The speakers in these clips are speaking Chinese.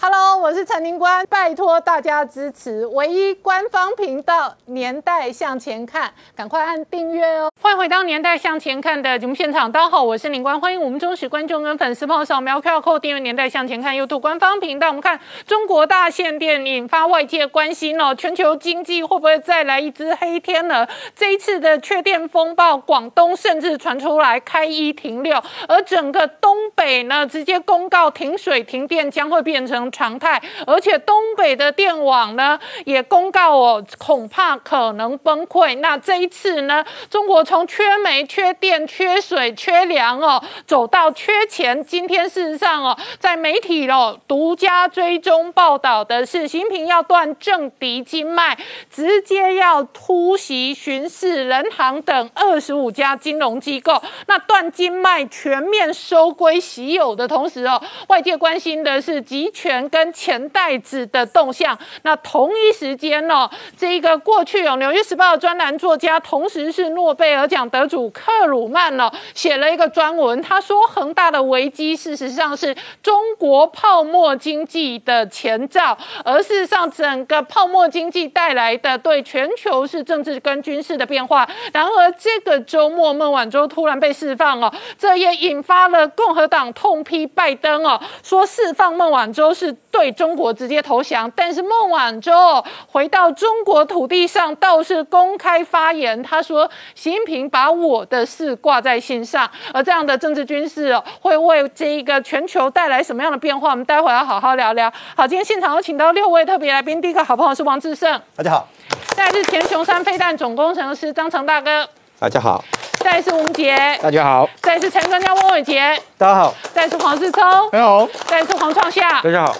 Hello，我是陈宁官，拜托大家支持唯一官方频道《年代向前看》，赶快按订阅哦！欢迎回到《年代向前看》的节目现场，大家好，我是宁官，欢迎我们忠实观众跟粉丝朋友扫描 QR Code 订阅《年代向前看》YouTube 官方频道。我们看中国大限电引发外界关心哦，全球经济会不会再来一只黑天鹅？这一次的缺电风暴，广东甚至传出来开一停六，而整个东北呢，直接公告停水停电将会变成。常态，而且东北的电网呢也公告哦，恐怕可能崩溃。那这一次呢，中国从缺煤、缺电、缺水、缺粮哦，走到缺钱。今天事实上哦，在媒体哦独家追踪报道的是，习近平要断政敌经脉，直接要突袭巡视人行等二十五家金融机构。那断经脉，全面收归习有的同时哦，外界关心的是集权。跟钱袋子的动向，那同一时间呢，这一个过去有《纽约时报》专栏作家，同时是诺贝尔奖得主克鲁曼呢，写了一个专文，他说恒大的危机事实上是中国泡沫经济的前兆，而事实上整个泡沫经济带来的对全球是政治跟军事的变化。然而这个周末孟晚舟突然被释放哦，这也引发了共和党痛批拜登哦，说释放孟晚舟是。对中国直接投降，但是孟晚舟回到中国土地上倒是公开发言，他说习近平把我的事挂在心上，而这样的政治军事会为这一个全球带来什么样的变化？我们待会要好好聊聊。好，今天现场有请到六位特别来宾，第一个好朋友是王志胜，大家好；再是前雄山飞弹总工程师张成大哥，大家好；再是吴杰，大家好；再是陈专家翁伟杰，大家好；再是黄世聪，大家好；再是黄创夏，大家好。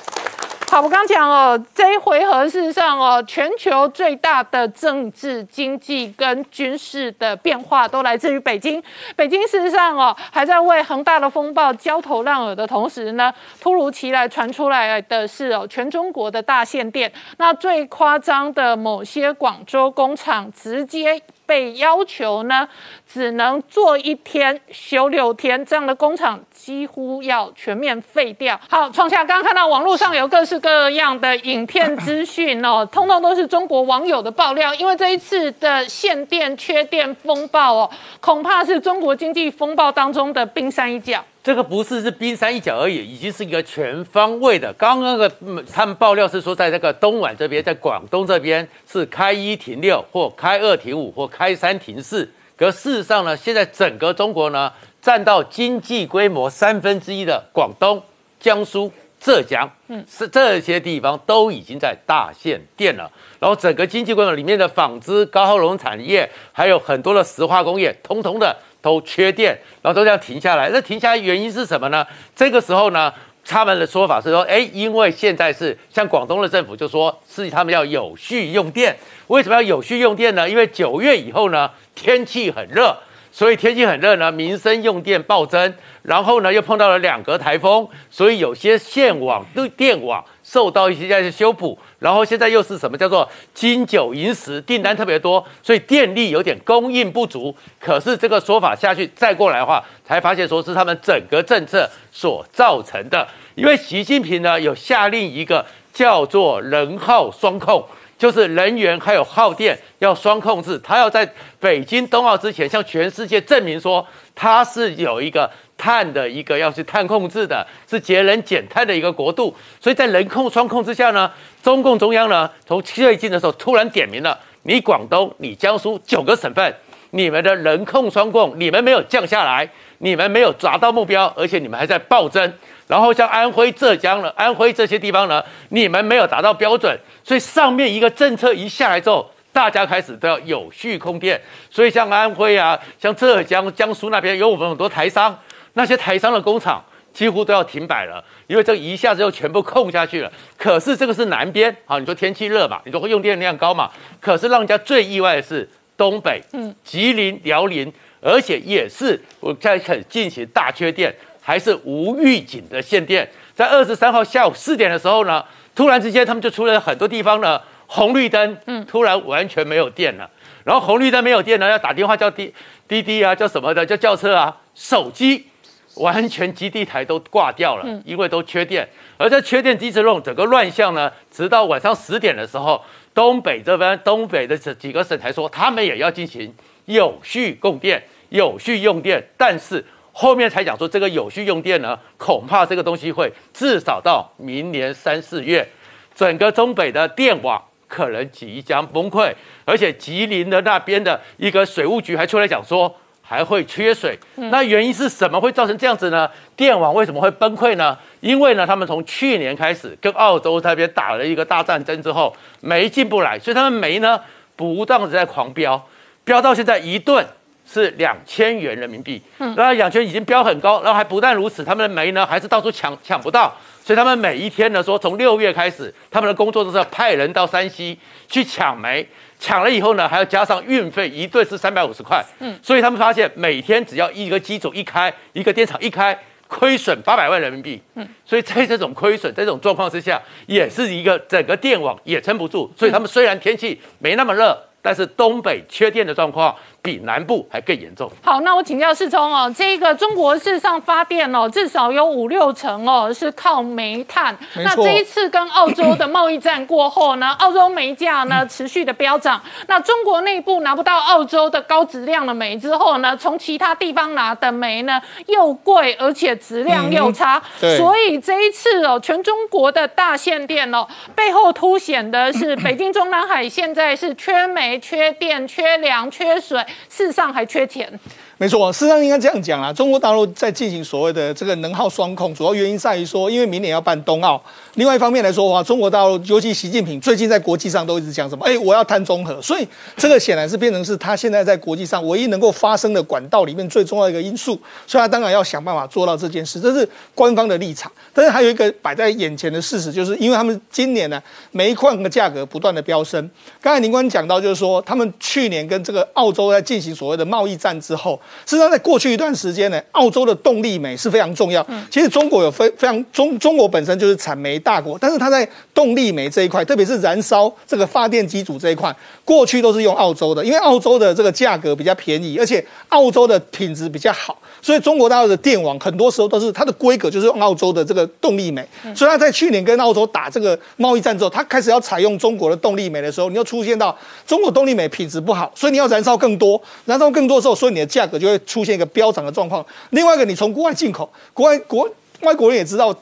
好，我刚讲哦，这一回合事实上哦，全球最大的政治、经济跟军事的变化都来自于北京。北京事实上哦，还在为恒大的风暴焦头烂额的同时呢，突如其来传出来的是哦，全中国的大限电。那最夸张的，某些广州工厂直接。被要求呢，只能做一天休六天，这样的工厂几乎要全面废掉。好，创下刚刚看到网络上有各式各样的影片资讯哦，通通都是中国网友的爆料。因为这一次的限电缺电风暴哦，恐怕是中国经济风暴当中的冰山一角。这个不是是冰山一角而已，已经是一个全方位的。刚刚的他们爆料是说，在这个东莞这边，在广东这边是开一停六，或开二停五，或开三停四。可事实上呢，现在整个中国呢，占到经济规模三分之一的广东、江苏、浙江，嗯，是这些地方都已经在大限电了。然后整个经济规模里面的纺织、高耗能产业，还有很多的石化工业，通通的。都缺电，然后都这样停下来。那停下来原因是什么呢？这个时候呢，他们的说法是说，哎，因为现在是像广东的政府就说是他们要有序用电。为什么要有序用电呢？因为九月以后呢，天气很热，所以天气很热呢，民生用电暴增。然后呢，又碰到了两个台风，所以有些线网、电网受到一些在修补。然后现在又是什么叫做金九银十订单特别多，所以电力有点供应不足。可是这个说法下去再过来的话，才发现说是他们整个政策所造成的。因为习近平呢有下令一个叫做能耗双控，就是能源还有耗电要双控制。他要在北京冬奥之前向全世界证明说他是有一个。碳的一个要去碳控制的，是节能减碳的一个国度，所以在人控双控之下呢，中共中央呢从最近的时候突然点名了，你广东、你江苏九个省份，你们的人控双控，你们没有降下来，你们没有达到目标，而且你们还在暴增。然后像安徽、浙江了，安徽这些地方呢，你们没有达到标准，所以上面一个政策一下来之后，大家开始都要有序控电，所以像安徽啊，像浙江、江苏那边有我们很多台商。那些台商的工厂几乎都要停摆了，因为这一下子又全部空下去了。可是这个是南边，好，你说天气热嘛，你说用电量高嘛。可是让人家最意外的是东北，嗯，吉林、辽宁，而且也是我在很进行大缺电，还是无预警的限电。在二十三号下午四点的时候呢，突然之间他们就出了很多地方呢红绿灯，嗯，突然完全没有电了。然后红绿灯没有电呢，要打电话叫滴滴滴啊，叫什么的，叫轿车啊，手机。完全基地台都挂掉了，因为都缺电。而在缺电机制中，整个乱象呢，直到晚上十点的时候，东北这边东北的这几个省才说他们也要进行有序供电、有序用电，但是后面才讲说这个有序用电呢，恐怕这个东西会至少到明年三四月，整个中北的电网。可能即将崩溃，而且吉林的那边的一个水务局还出来讲说还会缺水。那原因是什么会造成这样子呢？电网为什么会崩溃呢？因为呢，他们从去年开始跟澳洲那边打了一个大战争之后，煤进不来，所以他们煤呢不断的在狂飙，飙到现在一吨是两千元人民币。嗯，那两千已经标很高，然后还不但如此，他们的煤呢还是到处抢抢不到。所以他们每一天呢，说从六月开始，他们的工作都是要派人到山西去抢煤，抢了以后呢，还要加上运费，一顿是三百五十块。嗯，所以他们发现每天只要一个机组一开，一个电厂一开，亏损八百万人民币。嗯，所以在这种亏损、这种状况之下，也是一个整个电网也撑不住。所以他们虽然天气没那么热，但是东北缺电的状况。比南部还更严重。好，那我请教世聪哦，这个中国事实上发电哦，至少有五六成哦是靠煤炭。那这一次跟澳洲的贸易战过后呢，澳洲煤价呢持续的飙涨。那中国内部拿不到澳洲的高质量的煤之后呢，从其他地方拿的煤呢又贵，而且质量又差。所以这一次哦，全中国的大限电哦，背后凸显的是北京中南海现在是缺煤、缺电、缺粮、缺水。事实上还缺钱。没错，事实上应该这样讲啦。中国大陆在进行所谓的这个能耗双控，主要原因在于说，因为明年要办冬奥。另外一方面来说的话，中国大陆尤其习近平最近在国际上都一直讲什么？哎，我要碳中和。所以这个显然是变成是他现在在国际上唯一能够发生的管道里面最重要的一个因素。所以他当然要想办法做到这件事，这是官方的立场。但是还有一个摆在眼前的事实，就是因为他们今年呢煤矿的价格不断的飙升。刚才宁官讲到，就是说他们去年跟这个澳洲在进行所谓的贸易战之后。实际上，在过去一段时间呢，澳洲的动力煤是非常重要。其实中国有非非常中中国本身就是产煤大国，但是它在动力煤这一块，特别是燃烧这个发电机组这一块，过去都是用澳洲的，因为澳洲的这个价格比较便宜，而且澳洲的品质比较好，所以中国大陆的电网很多时候都是它的规格就是用澳洲的这个动力煤。所以它在去年跟澳洲打这个贸易战之后，它开始要采用中国的动力煤的时候，你又出现到中国动力煤品质不好，所以你要燃烧更多，燃烧更多的时候，所以你的价格就会出现一个飙涨的状况。另外一个，你从国外进口，国外国外国人也知道。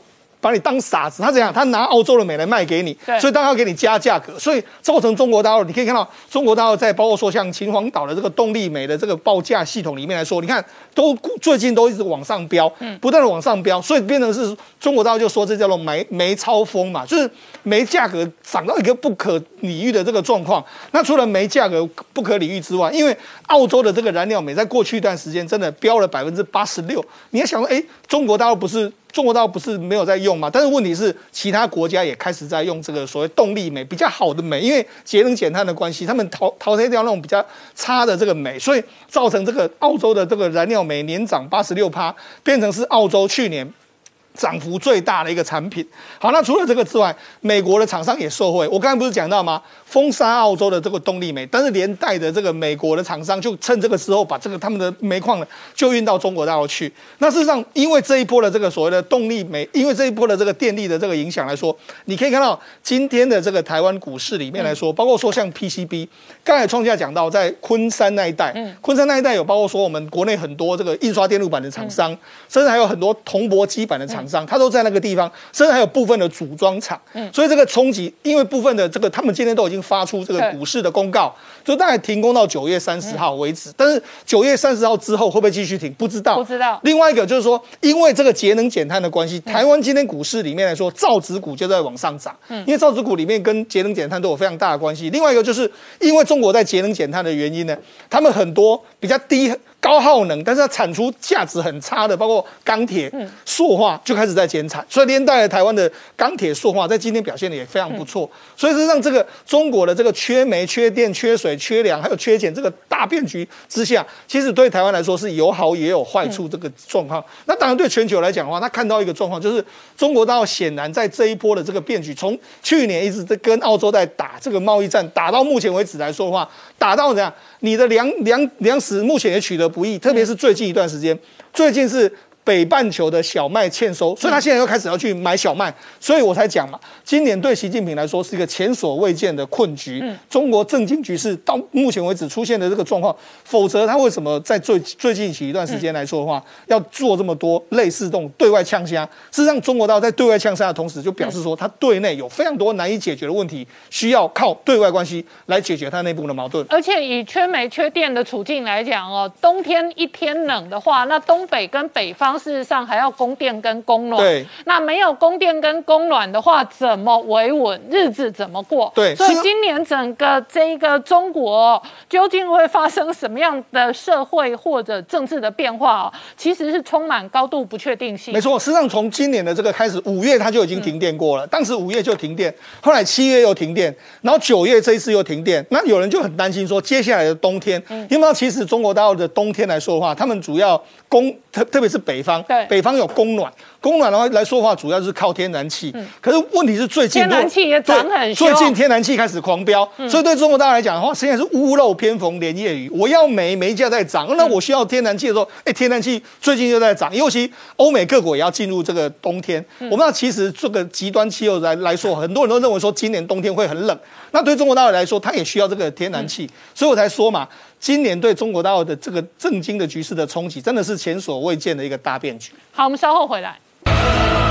把你当傻子，他怎样？他拿澳洲的煤来卖给你，所以当然要给你加价格，所以造成中国大陆，你可以看到中国大陆在包括说像秦皇岛的这个动力煤的这个报价系统里面来说，你看都最近都一直往上飙，不断的往上飙，所以变成是中国大陆就说这叫做煤煤超风嘛，就是煤价格涨到一个不可理喻的这个状况。那除了煤价格不可理喻之外，因为澳洲的这个燃料煤在过去一段时间真的飙了百分之八十六，你要想说，哎，中国大陆不是？中国倒不是没有在用嘛，但是问题是其他国家也开始在用这个所谓动力煤比较好的煤，因为节能减碳的关系，他们淘淘汰掉那种比较差的这个煤，所以造成这个澳洲的这个燃料煤年涨八十六趴，变成是澳洲去年。涨幅最大的一个产品。好，那除了这个之外，美国的厂商也受惠。我刚才不是讲到吗？封杀澳洲的这个动力煤，但是连带的这个美国的厂商就趁这个时候把这个他们的煤矿呢就运到中国大陆去。那事实上，因为这一波的这个所谓的动力煤，因为这一波的这个电力的这个影响来说，你可以看到今天的这个台湾股市里面来说，包括说像 PCB，刚才创下讲到在昆山那一带，昆山那一带有包括说我们国内很多这个印刷电路板的厂商，甚至还有很多铜箔基板的厂。商，他都在那个地方，甚至还有部分的组装厂，嗯，所以这个冲击，因为部分的这个，他们今天都已经发出这个股市的公告，就大概停工到九月三十号为止。但是九月三十号之后会不会继续停？不知道，不知道。另外一个就是说，因为这个节能减碳的关系，台湾今天股市里面来说，造纸股就在往上涨，嗯，因为造纸股里面跟节能减碳都有非常大的关系。另外一个就是因为中国在节能减碳的原因呢，他们很多比较低。高耗能，但是它产出价值很差的，包括钢铁、塑化就开始在减产，所以连带台湾的钢铁、塑化在今天表现的也非常不错。所以是让这个中国的这个缺煤、缺电、缺水、缺粮，还有缺钱这个大变局之下，其实对台湾来说是有好也有坏处这个状况。那当然对全球来讲的话，他看到一个状况，就是中国大陆显然在这一波的这个变局，从去年一直在跟澳洲在打这个贸易战，打到目前为止来说的话，打到怎样？你的粮粮粮食目前也取得不易，特别是最近一段时间，最近是北半球的小麦欠收，所以他现在又开始要去买小麦，所以我才讲嘛，今年对习近平来说是一个前所未见的困局。中国政经局势到目前为止出现的这个状况，否则他为什么在最最近起一段时间来说的话，要做这么多类似这种对外呛虾？事实上，中国大陆在对外呛虾的同时，就表示说他对内有非常多难以解决的问题，需要靠对外关系来解决他内部的矛盾。而且以缺煤缺电的处境来讲哦，冬天一天冷的话，那东北跟北方。事实上还要供电跟供暖，对，那没有供电跟供暖的话，怎么维稳？日子怎么过？对，所以今年整个这一个中国究竟会发生什么样的社会或者政治的变化哦，其实是充满高度不确定性。没错，实际上从今年的这个开始，五月它就已经停电过了，当时五月就停电，后来七月又停电，然后九月这一次又停电，那有人就很担心说，接下来的冬天，因为其实中国大陆的冬天来说的话，他们主要供特特别是北方。对，北方有供暖，供暖的话来说话，主要是靠天然气。嗯，可是问题是最近天然气也涨很最近天然气开始狂飙，所以对中国大家来讲的话，现在是屋漏偏逢连夜雨。我要煤，煤价在涨，那我需要天然气的时候，哎，天然气最近又在涨。尤其欧美各国也要进入这个冬天，我们知道其实这个极端气候来来说，很多人都认为说今年冬天会很冷。那对中国大陆来说，它也需要这个天然气，所以我才说嘛。今年对中国大陆的这个震惊的局势的冲击，真的是前所未见的一个大变局。好，我们稍后回来。Oh!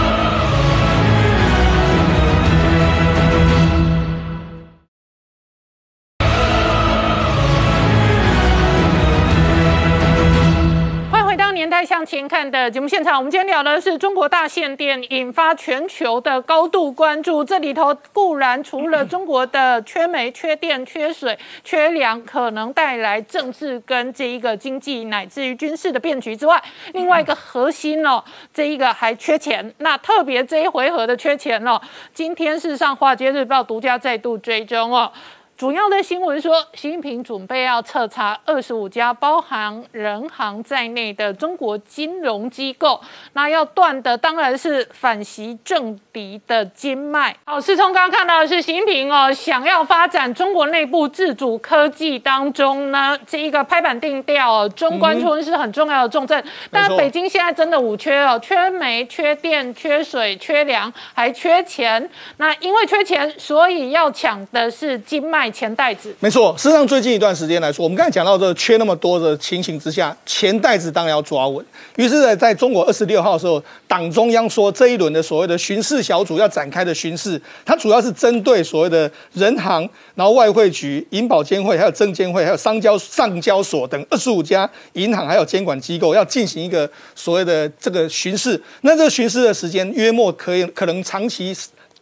前看的节目现场，我们今天聊的是中国大限电引发全球的高度关注。这里头固然除了中国的缺煤、缺电、缺水、缺粮，可能带来政治跟这一个经济乃至于军事的变局之外，另外一个核心哦，这一个还缺钱。那特别这一回合的缺钱哦，今天事实上《华尔街日报》独家再度追踪哦。主要的新闻说，习近平准备要彻查二十五家包含人行在内的中国金融机构，那要断的当然是反习政敌的经脉。好，世聪刚刚看到的是习近平哦，想要发展中国内部自主科技当中呢，这一个拍板定调，中关村是很重要的重镇。但北京现在真的五缺哦，缺煤、缺电、缺水、缺粮，还缺钱。那因为缺钱，所以要抢的是经脉。钱袋子没错，事实上最近一段时间来说，我们刚才讲到这缺那么多的情形之下，钱袋子当然要抓稳。于是呢，在中国二十六号的时候，党中央说这一轮的所谓的巡视小组要展开的巡视，它主要是针对所谓的人行、然后外汇局、银保监会、还有证监会、还有商交上交所等二十五家银行还有监管机构，要进行一个所谓的这个巡视。那这个巡视的时间约莫可以可能长期。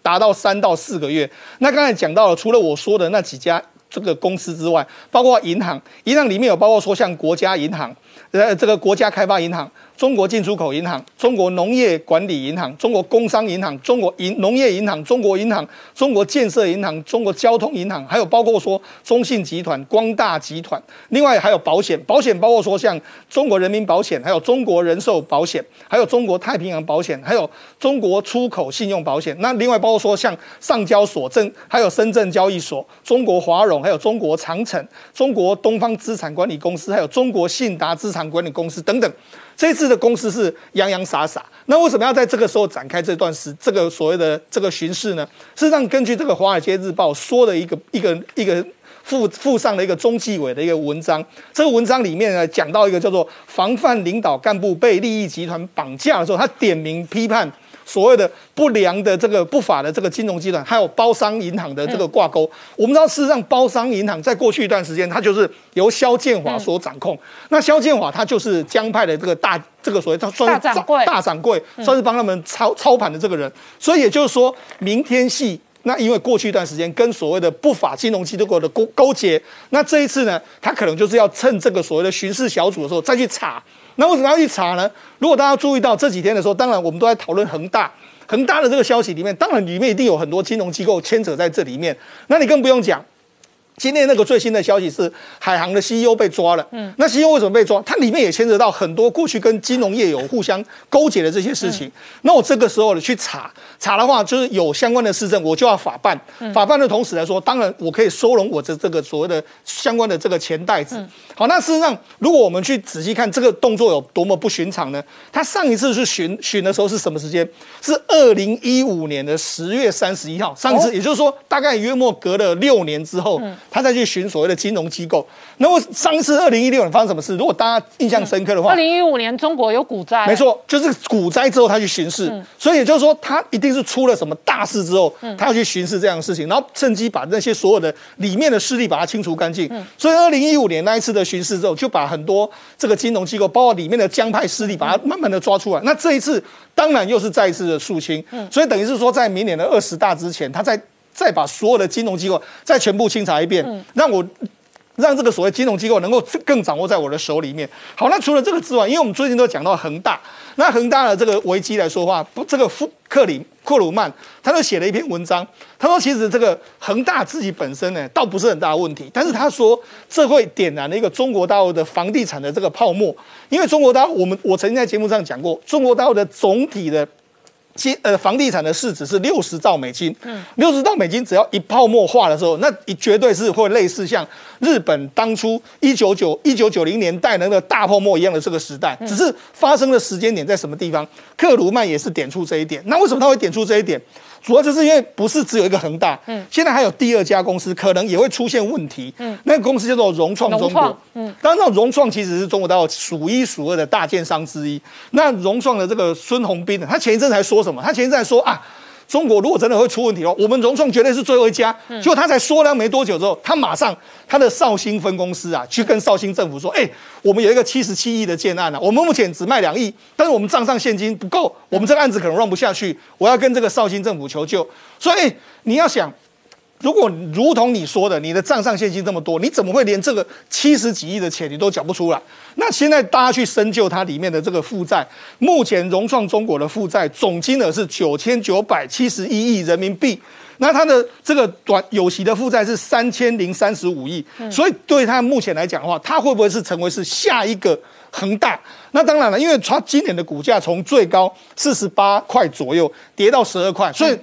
达到三到四个月。那刚才讲到了，除了我说的那几家这个公司之外，包括银行，银行里面有包括说像国家银行，呃，这个国家开发银行。中国进出口银行、中国农业管理银行、中国工商银行、中国银农业银行、中国银行、中国建设银行、中国交通银行，还有包括说中信集团、光大集团，另外还有保险，保险包括说像中国人民保险，还有中国人寿保险，还有中国太平洋保险，还有中国出口信用保险。那另外包括说像上交所证，还有深圳交易所、中国华融，还有中国长城、中国东方资产管理公司，还有中国信达资产管理公司等等。这次的公司是洋洋洒洒，那为什么要在这个时候展开这段时这个所谓的这个巡视呢？事实上，根据这个《华尔街日报》说的一个一个一个附附上的一个中纪委的一个文章，这个文章里面呢讲到一个叫做防范领导干部被利益集团绑架的时候，他点名批判。所谓的不良的这个不法的这个金融集团，还有包商银行的这个挂钩，我们知道事实上包商银行在过去一段时间，它就是由肖建华所掌控。那肖建华他就是江派的这个大这个所谓他算是大掌柜，大掌柜算是帮他们操操盘的这个人。所以也就是说，明天系那因为过去一段时间跟所谓的不法金融机构的勾勾结，那这一次呢，他可能就是要趁这个所谓的巡视小组的时候再去查。那为什么要去查呢？如果大家注意到这几天的时候，当然我们都在讨论恒大，恒大的这个消息里面，当然里面一定有很多金融机构牵扯在这里面。那你更不用讲，今天那个最新的消息是，海航的 CEO 被抓了。嗯，那 CEO 为什么被抓？它里面也牵扯到很多过去跟金融业有互相勾结的这些事情。那我这个时候呢去查查的话，就是有相关的市政，我就要法办。法办的同时来说，当然我可以收容我的这个所谓的相关的这个钱袋子。好，那事实上，如果我们去仔细看这个动作有多么不寻常呢？他上一次去巡巡的时候是什么时间？是二零一五年的十月三十一号。上一次，也就是说，大概约莫隔了六年之后。他再去寻所谓的金融机构。那么上一次二零一六年发生什么事？如果大家印象深刻的话，二零一五年中国有股灾，没错，就是股灾之后他去巡视，所以也就是说他一定是出了什么大事之后，他要去巡视这样的事情，然后趁机把那些所有的里面的势力把它清除干净。所以二零一五年那一次的巡视之后，就把很多这个金融机构，包括里面的江派势力，把它慢慢的抓出来。那这一次当然又是再一次的肃清，所以等于是说在明年的二十大之前，他在。再把所有的金融机构再全部清查一遍，让我让这个所谓金融机构能够更掌握在我的手里面。好，那除了这个之外，因为我们最近都讲到恒大，那恒大的这个危机来说话，不，这个富克里库鲁曼他就写了一篇文章，他说其实这个恒大自己本身呢，倒不是很大的问题，但是他说这会点燃了一个中国大陆的房地产的这个泡沫，因为中国大陆，我们我曾经在节目上讲过，中国大陆的总体的。金呃房地产的市值是六十兆美金，嗯，六十兆美金只要一泡沫化的时候，那绝对是会类似像日本当初一九九一九九零年代那个大泡沫一样的这个时代，只是发生的时间点在什么地方？克鲁曼也是点出这一点。那为什么他会点出这一点？主要就是因为不是只有一个恒大，嗯，现在还有第二家公司可能也会出现问题，嗯，那个公司叫做融创中国，嗯，当然，那融创其实是中国大陆数一数二的大建商之一。那融创的这个孙宏斌呢，他前一阵才说什么？他前一阵说啊。中国如果真的会出问题哦，我们融创绝对是最后一家。结果他才说了没多久之后，他马上他的绍兴分公司啊，去跟绍兴政府说：“哎，我们有一个七十七亿的建案啊，我们目前只卖两亿，但是我们账上现金不够，我们这个案子可能 run 不下去，我要跟这个绍兴政府求救。”所以你要想。如果如同你说的，你的账上现金这么多，你怎么会连这个七十几亿的钱你都缴不出来？那现在大家去深究它里面的这个负债，目前融创中国的负债总金额是九千九百七十一亿人民币，那它的这个短有息的负债是三千零三十五亿，所以对它目前来讲的话，它会不会是成为是下一个恒大？那当然了，因为它今年的股价从最高四十八块左右跌到十二块，所以。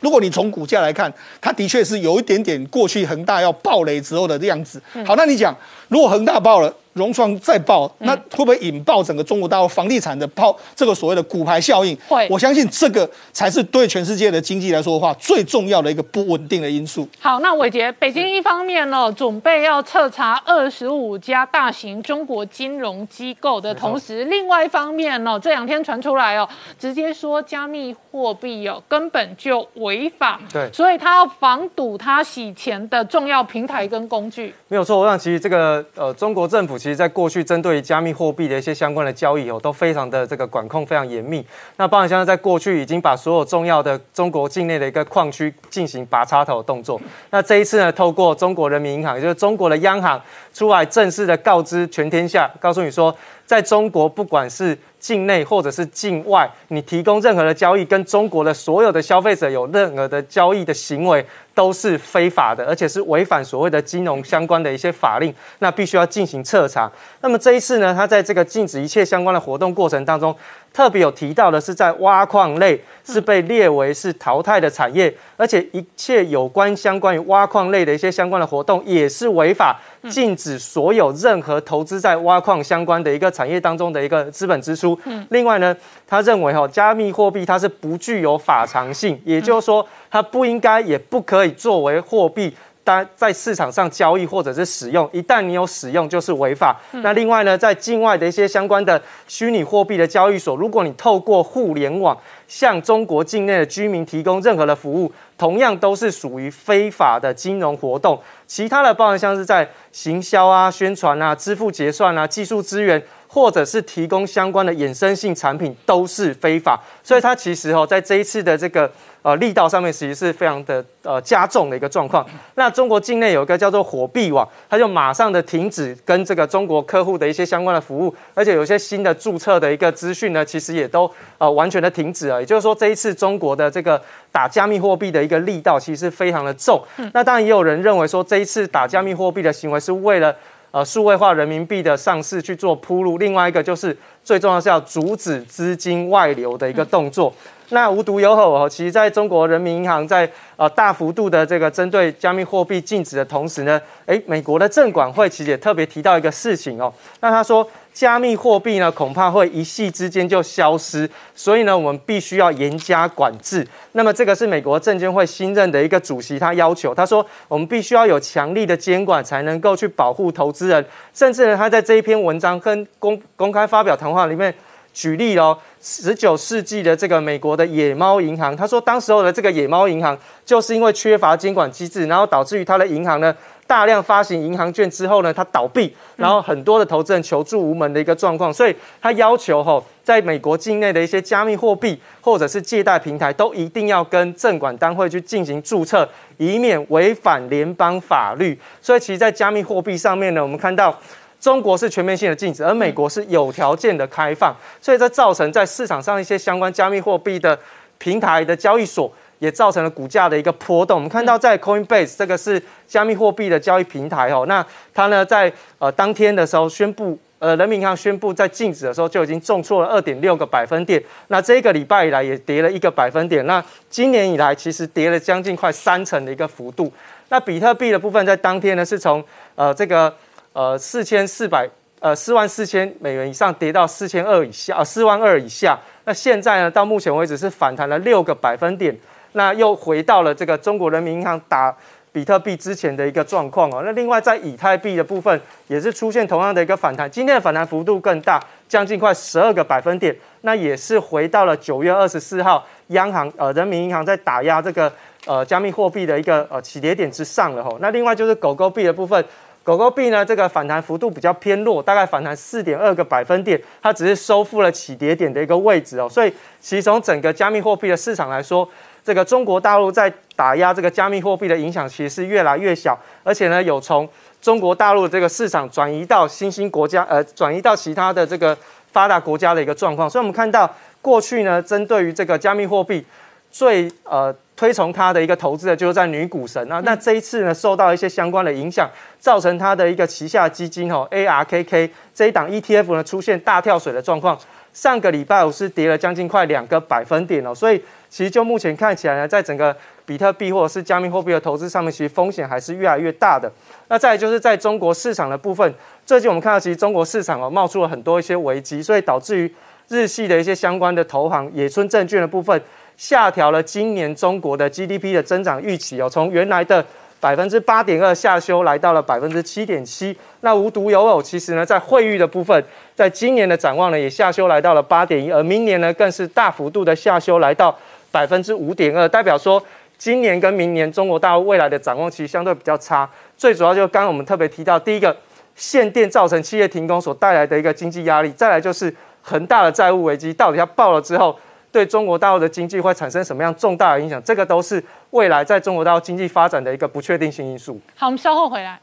如果你从股价来看，它的确是有一点点过去恒大要暴雷之后的样子。好，那你讲，如果恒大爆了？融创再爆，那会不会引爆整个中国大陆房地产的爆这个所谓的股牌效应？会，我相信这个才是对全世界的经济来说的话最重要的一个不稳定的因素。好，那伟杰，北京一方面呢，准备要彻查二十五家大型中国金融机构的同时，另外一方面呢，这两天传出来哦，直接说加密货币哦根本就违法，对，所以他要防堵他洗钱的重要平台跟工具。没有错，我想其实这个呃中国政府。其实，在过去针对加密货币的一些相关的交易哦，都非常的这个管控非常严密。那包含像在过去已经把所有重要的中国境内的一个矿区进行拔插头的动作。那这一次呢，透过中国人民银行，也就是中国的央行出来正式的告知全天下，告诉你说，在中国不管是境内或者是境外，你提供任何的交易，跟中国的所有的消费者有任何的交易的行为，都是非法的，而且是违反所谓的金融相关的一些法令，那必须要进行彻查。那么这一次呢，他在这个禁止一切相关的活动过程当中，特别有提到的是，在挖矿类是被列为是淘汰的产业，而且一切有关相关于挖矿类的一些相关的活动也是违法，禁止所有任何投资在挖矿相关的一个产业当中的一个资本支出。嗯，另外呢，他认为哈，加密货币它是不具有法偿性，也就是说，它不应该也不可以作为货币单在市场上交易或者是使用。一旦你有使用，就是违法。那另外呢，在境外的一些相关的虚拟货币的交易所，如果你透过互联网向中国境内的居民提供任何的服务，同样都是属于非法的金融活动。其他的包含像是在行销啊、宣传啊、支付结算啊、技术资源。或者是提供相关的衍生性产品都是非法。所以它其实哦，在这一次的这个。呃，力道上面其实是非常的呃加重的一个状况。那中国境内有一个叫做火币网，它就马上的停止跟这个中国客户的一些相关的服务，而且有一些新的注册的一个资讯呢，其实也都呃完全的停止了。也就是说，这一次中国的这个打加密货币的一个力道其实非常的重。那当然也有人认为说，这一次打加密货币的行为是为了呃数位化人民币的上市去做铺路。另外一个就是最重要是要阻止资金外流的一个动作。那无独有偶哦，其实在中国人民银行在呃大幅度的这个针对加密货币禁止的同时呢，诶，美国的证管会其实也特别提到一个事情哦。那他说，加密货币呢恐怕会一夕之间就消失，所以呢，我们必须要严加管制。那么这个是美国证监会新任的一个主席，他要求他说，我们必须要有强力的监管，才能够去保护投资人。甚至呢，他在这一篇文章跟公公开发表谈话里面。举例哦，十九世纪的这个美国的野猫银行，他说当时候的这个野猫银行就是因为缺乏监管机制，然后导致于他的银行呢大量发行银行券之后呢，它倒闭，然后很多的投资人求助无门的一个状况，所以他要求哈，在美国境内的一些加密货币或者是借贷平台都一定要跟证管单位去进行注册，以免违反联邦法律。所以其实，在加密货币上面呢，我们看到。中国是全面性的禁止，而美国是有条件的开放，所以这造成在市场上一些相关加密货币的平台的交易所也造成了股价的一个波动。我们看到在 Coinbase 这个是加密货币的交易平台哦，那它呢在呃当天的时候宣布，呃人民银行宣布在禁止的时候就已经重挫了二点六个百分点，那这个礼拜以来也跌了一个百分点，那今年以来其实跌了将近快三成的一个幅度。那比特币的部分在当天呢是从呃这个。呃，四千四百呃四万四千美元以上跌到四千二以下，呃四万二以下。那现在呢，到目前为止是反弹了六个百分点，那又回到了这个中国人民银行打比特币之前的一个状况哦。那另外在以太币的部分也是出现同样的一个反弹，今天的反弹幅度更大，将近快十二个百分点。那也是回到了九月二十四号央行呃人民银行在打压这个呃加密货币的一个呃起跌点之上了吼。那另外就是狗狗币的部分。狗狗币呢，这个反弹幅度比较偏弱，大概反弹四点二个百分点，它只是收复了起跌点的一个位置哦。所以，其实从整个加密货币的市场来说，这个中国大陆在打压这个加密货币的影响其实是越来越小，而且呢，有从中国大陆这个市场转移到新兴国家，呃，转移到其他的这个发达国家的一个状况。所以我们看到过去呢，针对于这个加密货币最呃。推崇他的一个投资的，就是在女股神啊。那这一次呢，受到一些相关的影响，造成他的一个旗下基金哦，ARKK 这一档 ETF 呢，出现大跳水的状况。上个礼拜五是跌了将近快两个百分点哦。所以其实就目前看起来呢，在整个比特币或者是加密货币的投资上面，其实风险还是越来越大的。那再就是在中国市场的部分，最近我们看到其实中国市场哦冒出了很多一些危机，所以导致于日系的一些相关的投行野村证券的部分。下调了今年中国的 GDP 的增长预期哦，从原来的百分之八点二下修来到了百分之七点七。那无独有偶，其实呢，在汇率的部分，在今年的展望呢也下修来到了八点一，而明年呢更是大幅度的下修来到百分之五点二，代表说今年跟明年中国大陆未来的展望其实相对比较差。最主要就是刚刚我们特别提到，第一个限电造成企业停工所带来的一个经济压力，再来就是恒大的债务危机到底要爆了之后。对中国大陆的经济会产生什么样重大的影响？这个都是未来在中国大陆经济发展的一个不确定性因素。好，我们稍后回来。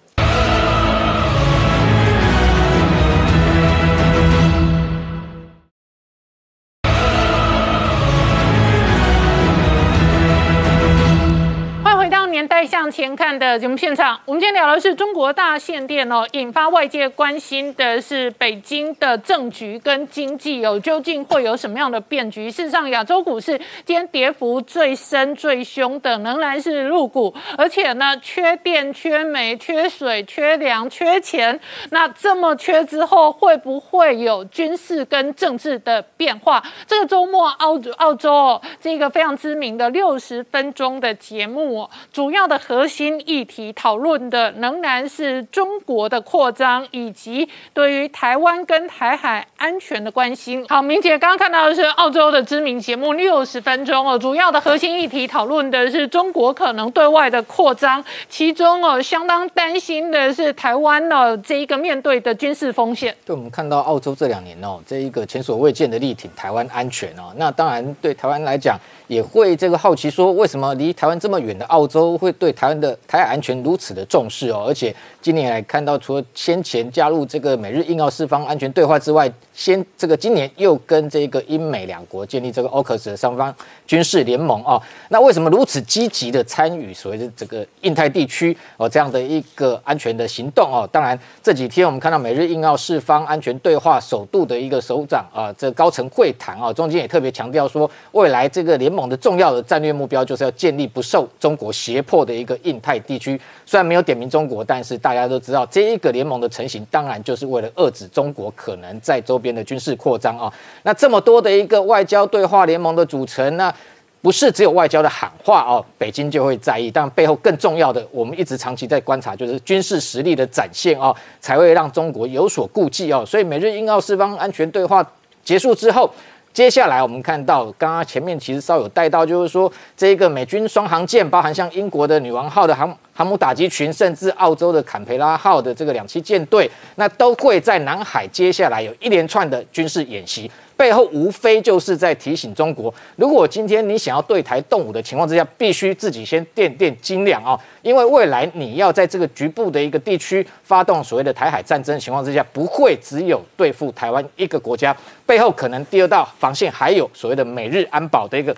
年代向前看的节目现场，我们今天聊的是中国大限电哦，引发外界关心的是北京的政局跟经济哦，究竟会有什么样的变局？事实上，亚洲股市今天跌幅最深、最凶的仍然是入股，而且呢，缺电、缺煤、缺水、缺粮、缺钱，那这么缺之后，会不会有军事跟政治的变化？这个周末，澳澳洲哦，这个非常知名的六十分钟的节目，主。主要的核心议题讨论的仍然是中国的扩张以及对于台湾跟台海安全的关心。好，明姐刚刚看到的是澳洲的知名节目六十分钟哦，主要的核心议题讨论的是中国可能对外的扩张，其中哦相当担心的是台湾呢这一个面对的军事风险。对，我们看到澳洲这两年哦，这一个前所未见的力挺台湾安全哦，那当然对台湾来讲。也会这个好奇说，为什么离台湾这么远的澳洲会对台湾的台海安全如此的重视哦？而且今年来看到，除了先前加入这个美日印澳四方安全对话之外，先这个今年又跟这个英美两国建立这个 AUKUS 的双方军事联盟哦。那为什么如此积极的参与所谓的这个印太地区哦这样的一个安全的行动哦？当然这几天我们看到美日印澳四方安全对话首度的一个首长啊，这高层会谈啊，中间也特别强调说，未来这个联盟的重要的战略目标就是要建立不受中国胁迫的一个印太地区。虽然没有点名中国，但是大家都知道，这一个联盟的成型，当然就是为了遏制中国可能在周边的军事扩张啊。那这么多的一个外交对话联盟的组成，那不是只有外交的喊话哦，北京就会在意。但背后更重要的，我们一直长期在观察，就是军事实力的展现哦，才会让中国有所顾忌哦。所以，美日英澳四方安全对话结束之后。接下来我们看到，刚刚前面其实稍有带到，就是说这个美军双航舰，包含像英国的女王号的航航母打击群，甚至澳洲的坎培拉号的这个两栖舰队，那都会在南海接下来有一连串的军事演习。背后无非就是在提醒中国，如果今天你想要对台动武的情况之下，必须自己先垫垫斤两啊，因为未来你要在这个局部的一个地区发动所谓的台海战争的情况之下，不会只有对付台湾一个国家，背后可能第二道防线还有所谓的美日安保的一个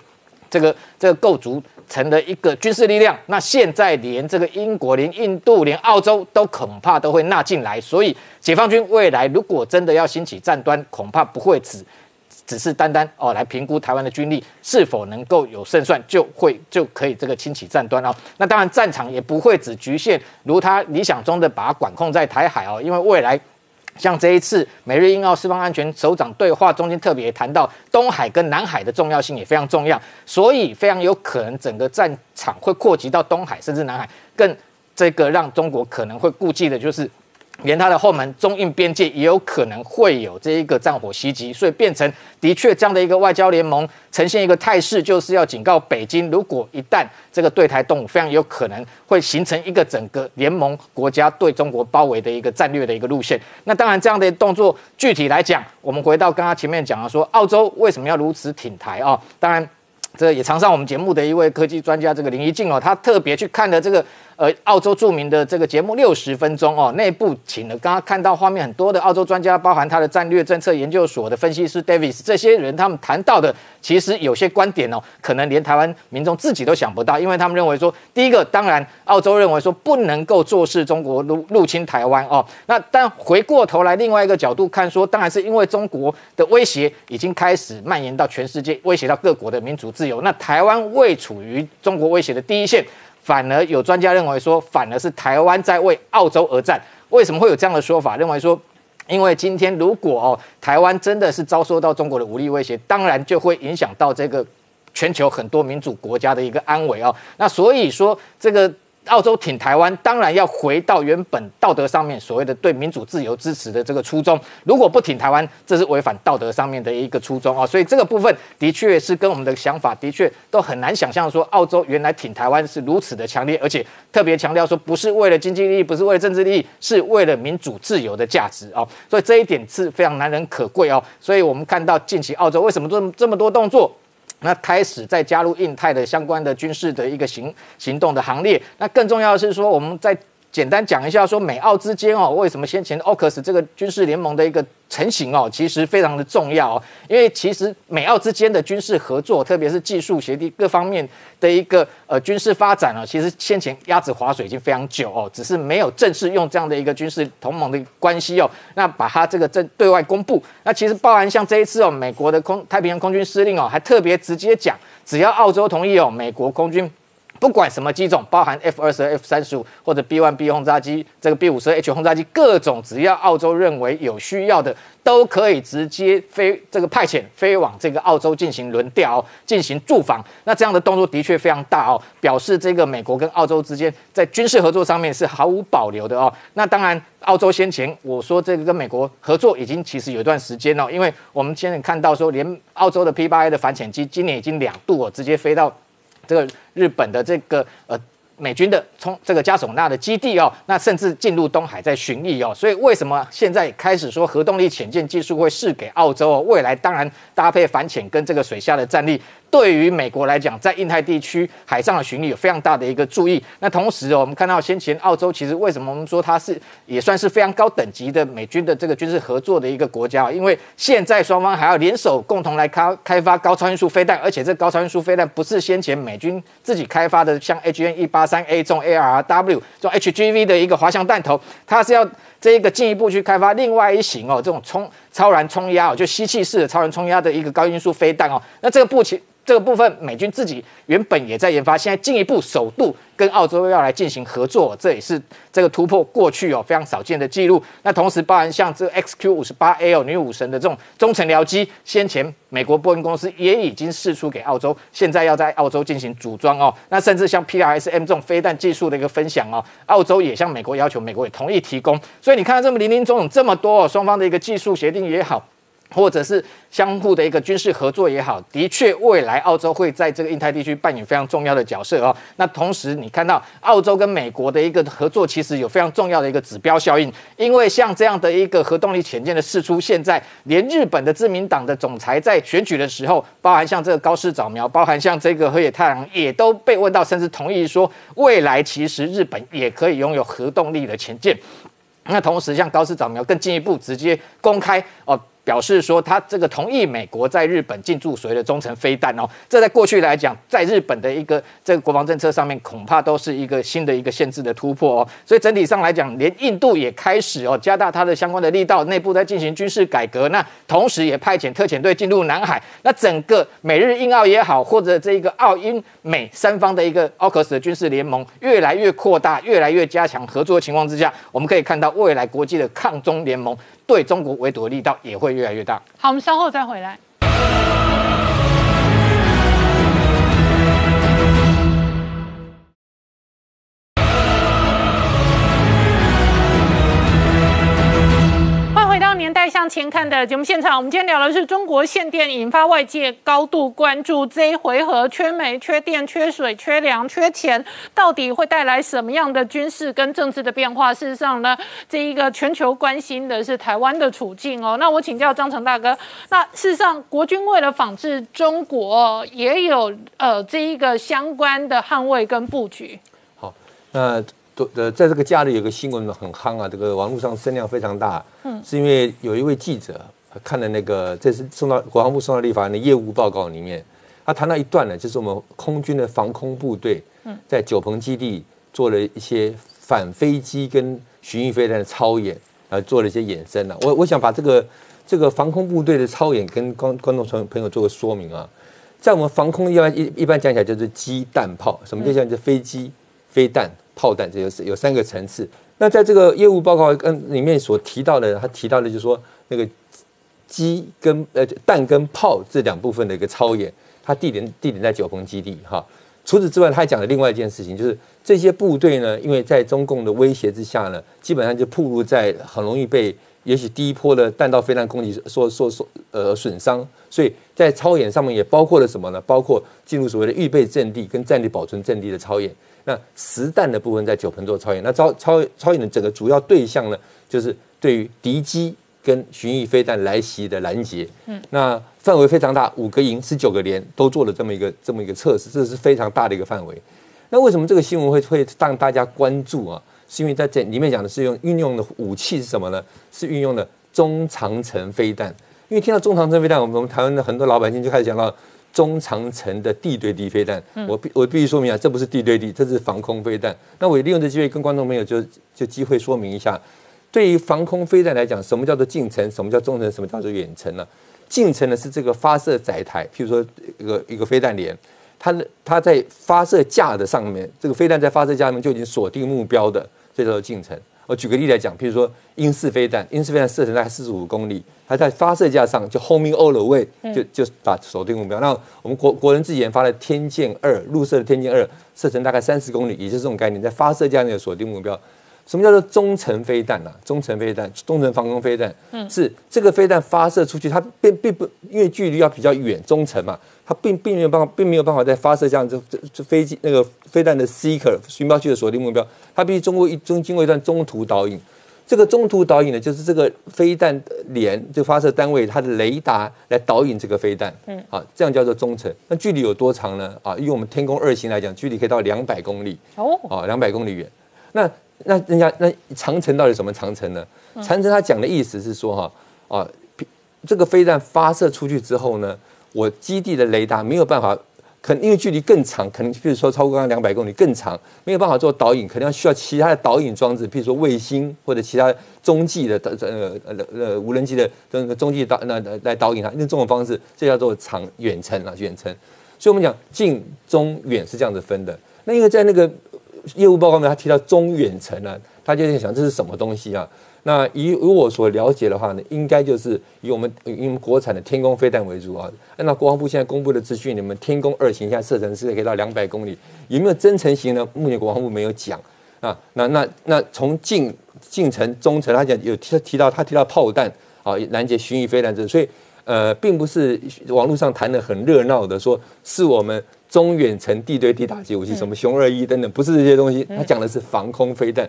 这个这个构筑成的一个军事力量。那现在连这个英国、连印度、连澳洲都恐怕都会纳进来，所以解放军未来如果真的要兴起战端，恐怕不会只。只是单单哦来评估台湾的军力是否能够有胜算，就会就可以这个轻启战端哦。那当然战场也不会只局限如他理想中的把它管控在台海哦，因为未来像这一次美日印澳四方安全首长对话中间特别谈到东海跟南海的重要性也非常重要，所以非常有可能整个战场会扩及到东海甚至南海，更这个让中国可能会顾忌的就是。连他的后门中印边界也有可能会有这一个战火袭击，所以变成的确这样的一个外交联盟呈现一个态势，就是要警告北京，如果一旦这个对台动武，非常有可能会形成一个整个联盟国家对中国包围的一个战略的一个路线。那当然，这样的动作具体来讲，我们回到刚刚前面讲了，说澳洲为什么要如此挺台啊？当然，这也常上我们节目的一位科技专家，这个林一静哦，他特别去看了这个。呃，澳洲著名的这个节目六十分钟哦，内部请了刚刚看到画面很多的澳洲专家，包含他的战略政策研究所的分析师 Davis，这些人他们谈到的，其实有些观点哦，可能连台湾民众自己都想不到，因为他们认为说，第一个，当然澳洲认为说不能够坐视中国入入侵台湾哦，那但回过头来另外一个角度看说，当然是因为中国的威胁已经开始蔓延到全世界，威胁到各国的民主自由，那台湾未处于中国威胁的第一线。反而有专家认为说，反而是台湾在为澳洲而战。为什么会有这样的说法？认为说，因为今天如果哦，台湾真的是遭受到中国的武力威胁，当然就会影响到这个全球很多民主国家的一个安危哦。那所以说这个。澳洲挺台湾，当然要回到原本道德上面所谓的对民主自由支持的这个初衷。如果不挺台湾，这是违反道德上面的一个初衷啊。所以这个部分的确是跟我们的想法的确都很难想象，说澳洲原来挺台湾是如此的强烈，而且特别强调说不是为了经济利益，不是为了政治利益，是为了民主自由的价值啊。所以这一点是非常难能可贵哦。所以我们看到近期澳洲为什么做这么多动作？那开始再加入印太的相关的军事的一个行行动的行列。那更重要的是说，我们在。简单讲一下，说美澳之间哦，为什么先前 AUKUS 这个军事联盟的一个成型哦，其实非常的重要哦。因为其实美澳之间的军事合作，特别是技术协定各方面的一个呃军事发展哦，其实先前鸭子划水已经非常久哦，只是没有正式用这样的一个军事同盟的关系哦，那把它这个正对外公布。那其实包含像这一次哦，美国的空太平洋空军司令哦，还特别直接讲，只要澳洲同意哦，美国空军。不管什么机种，包含 F 二十、F 三十五或者 B one B 轰炸机，这个 B 五十 H 轰炸机，各种只要澳洲认为有需要的，都可以直接飞这个派遣飞往这个澳洲进行轮调、进行驻防。那这样的动作的确非常大哦，表示这个美国跟澳洲之间在军事合作上面是毫无保留的哦。那当然，澳洲先前我说这个跟美国合作已经其实有一段时间了，因为我们现在看到说，连澳洲的 P 八 A 的反潜机今年已经两度哦，直接飞到。这个日本的这个呃美军的从这个加索纳的基地哦，那甚至进入东海在巡弋哦，所以为什么现在开始说核动力潜舰技术会试给澳洲哦？未来当然搭配反潜跟这个水下的战力。对于美国来讲，在印太地区海上的巡弋有非常大的一个注意。那同时，我们看到先前澳洲其实为什么我们说它是也算是非常高等级的美军的这个军事合作的一个国家？因为现在双方还要联手共同来开开发高超音速飞弹，而且这高超音速飞弹不是先前美军自己开发的，像 H N 一八三 A 这种 A R W 这种 H G V 的一个滑翔弹头，它是要这一个进一步去开发另外一型哦，这种冲超燃冲压哦，就吸气式的超燃冲压的一个高音速飞弹哦。那这个步其这个部分，美军自己原本也在研发，现在进一步首度跟澳洲要来进行合作，这也是这个突破过去哦非常少见的记录。那同时，包含像这 XQ 五十八 L 女武神的这种中程僚机，先前美国波音公司也已经试出给澳洲，现在要在澳洲进行组装哦。那甚至像 PRSM 这种飞弹技术的一个分享哦，澳洲也向美国要求，美国也同意提供。所以你看到这么林林总总这么多，双方的一个技术协定也好。或者是相互的一个军事合作也好，的确未来澳洲会在这个印太地区扮演非常重要的角色哦。那同时你看到澳洲跟美国的一个合作，其实有非常重要的一个指标效应，因为像这样的一个核动力潜舰的试出，现在连日本的自民党的总裁在选举的时候，包含像这个高市早苗，包含像这个河野太郎，也都被问到，甚至同意说未来其实日本也可以拥有核动力的潜舰。那同时像高市早苗更进一步直接公开哦。表示说，他这个同意美国在日本进驻所谓的中程飞弹哦，这在过去来讲，在日本的一个这个国防政策上面，恐怕都是一个新的一个限制的突破哦。所以整体上来讲，连印度也开始哦加大它的相关的力道，内部在进行军事改革。那同时也派遣特遣队进入南海。那整个美日印澳也好，或者这个澳英美三方的一个奥克斯的军事联盟越来越扩大，越来越加强合作的情况之下，我们可以看到未来国际的抗中联盟。对中国围堵的力道也会越来越大。好，我们稍后再回来。向前看的节目现场，我们今天聊的是中国限电引发外界高度关注。这一回合缺煤、缺电、缺水、缺粮、缺钱，到底会带来什么样的军事跟政治的变化？事实上呢，这一个全球关心的是台湾的处境哦。那我请教张成大哥，那事实上国军为了仿制中国，也有呃这一个相关的捍卫跟布局。好，那。呃，在这个假日有个新闻很夯啊，这个网络上声量非常大，嗯，是因为有一位记者看了那个，这是送到国防部送到立法院的业务报告里面，他谈到一段呢，就是我们空军的防空部队，嗯在九鹏基地做了一些反飞机跟巡弋飞弹的操演，呃，做了一些衍生呢。我我想把这个这个防空部队的操演跟观观众朋朋友做个说明啊，在我们防空一般一一般讲起来就是机弹炮，什么就像这飞机飞弹。炮弹这有有三个层次。那在这个业务报告跟里面所提到的，他提到的就是说那个机跟呃弹跟炮这两部分的一个操演，它地点地点在九鹏基地哈。除此之外，他还讲了另外一件事情，就是这些部队呢，因为在中共的威胁之下呢，基本上就暴露在很容易被也许第一波的弹道飞弹攻击所所所呃损伤，所以在操演上面也包括了什么呢？包括进入所谓的预备阵地跟战地保存阵地的操演。那实弹的部分在九鹏做超演，那超超超演的整个主要对象呢，就是对于敌机跟巡弋飞弹来袭的拦截。嗯，那范围非常大，五个营、十九个连都做了这么一个这么一个测试，这是非常大的一个范围。那为什么这个新闻会会让大家关注啊？是因为在这里面讲的是用运用的武器是什么呢？是运用的中长程飞弹。因为听到中长程飞弹，我们台湾的很多老百姓就开始讲到。中长程的地对地飞弹，我必我必须说明啊，这不是地对地，这是防空飞弹。那我利用这机会跟观众朋友就就机会说明一下，对于防空飞弹来讲，什么叫做近程，什么叫中程，什么叫做远程呢？近程呢是这个发射载台，譬如说一个一个飞弹连，它的它在发射架的上面，这个飞弹在发射架上面就已经锁定目标的，这叫做近程。我举个例来讲，譬如说英式飞弹，英式飞弹射程大概四十五公里，它在发射架上就 homing all the way，就就打锁定目标。那我们国国人自己研发的天剑二，陆射的天剑二，射程大概三十公里，也就是这种概念，在发射架内锁定目标。什么叫做中程飞弹呢？中程飞弹，中程防空飞弹，嗯是这个飞弹发射出去，它并并不因为距离要比较远，中程嘛，它并并没有办法，并没有办法在发射这样这这飞机那个飞弹的 seeker 寻标器的锁定目标，它必须通过一中经过一段中途导引。这个中途导引呢，就是这个飞弹连就发射单位它的雷达来导引这个飞弹，嗯，啊，这样叫做中程。那距离有多长呢？啊，用我们天宫二型来讲，距离可以到两百公里，哦，啊，两百公里远。那那人家那长城到底什么长城呢？长城他讲的意思是说哈啊，这个飞弹发射出去之后呢，我基地的雷达没有办法，可能因为距离更长，可能比如说超过刚刚两百公里更长，没有办法做导引，可能要需要其他的导引装置，比如说卫星或者其他中继的呃呃呃无人机的这个中继导那来导引它，用这种方式，这叫做长远程啊远程。所以我们讲近中远是这样子分的。那因为在那个。业务报告呢，他提到中远程呢，他就在想这是什么东西啊？那以以我所了解的话呢，应该就是以我们以我们国产的天宫飞弹为主啊。按照国防部现在公布的资讯，你们天宫二型现在射程是可以到两百公里，有没有增程型呢？目前国防部没有讲啊。那那那从近近程、中程，他讲有提提到他提到炮弹啊，拦截巡弋飞弹这，所以呃，并不是网络上谈的很热闹的说是我们。中远程地对地打击武器，什么熊二一等等，不是这些东西。他讲的是防空飞弹。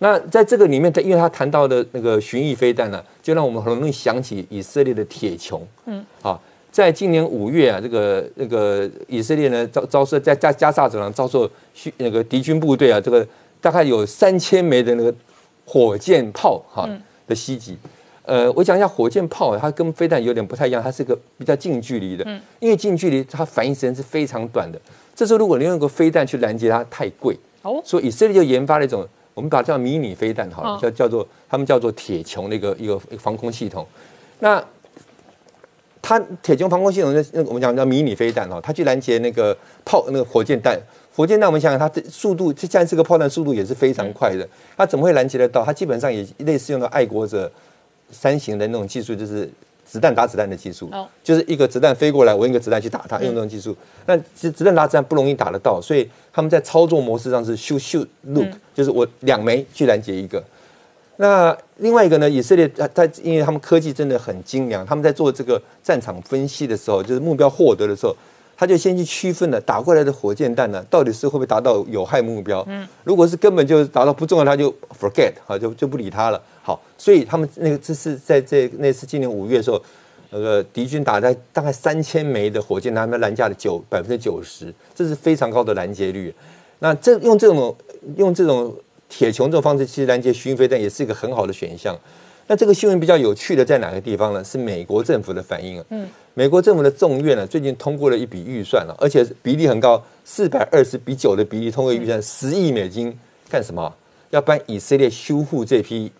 那在这个里面，他因为他谈到的那个巡弋飞弹呢，就让我们很容易想起以色列的铁穹。嗯，啊，在今年五月啊，这个那个以色列呢遭遭受在加加沙走廊遭受那个敌军部队啊，这个大概有三千枚的那个火箭炮哈的袭击。呃，我讲一下火箭炮，它跟飞弹有点不太一样，它是个比较近距离的，嗯，因为近距离它反应时间是非常短的。这时候如果你用个飞弹去拦截它，太贵哦，所以以色列就研发了一种，我们把它叫迷你飞弹，哈，叫叫做他们叫做铁穹的一个一个防空系统。那它铁穹防空系统，那那我们讲叫迷你飞弹哈，它去拦截那个炮那个火箭弹，火箭弹我们想想它的速度，这像这个炮弹速度也是非常快的，它怎么会拦截得到？它基本上也类似用到爱国者。三型的那种技术就是子弹打子弹的技术，就是一个子弹飞过来，我用一个子弹去打它，用这种技术。那其实子弹打子弹不容易打得到，所以他们在操作模式上是 shoot shoot look，就是我两枚去拦截一个。那另外一个呢，以色列他他因为他们科技真的很精良，他们在做这个战场分析的时候，就是目标获得的时候，他就先去区分了打过来的火箭弹呢，到底是会不会达到有害目标。嗯，如果是根本就达到不重要，他就 forget 好就就不理他了。好，所以他们那个这是在这那次今年五月的时候，那个敌军打在大概三千枚的火箭，他们拦架的九百分之九十，这是非常高的拦截率。那这用这种用这种铁穹这种方式去拦截巡飞弹，也是一个很好的选项。那这个新闻比较有趣的在哪个地方呢？是美国政府的反应啊。嗯，美国政府的众院呢最近通过了一笔预算了，而且比例很高，四百二十比九的比例通过预算十亿美金，干什么？要帮以色列修复这批。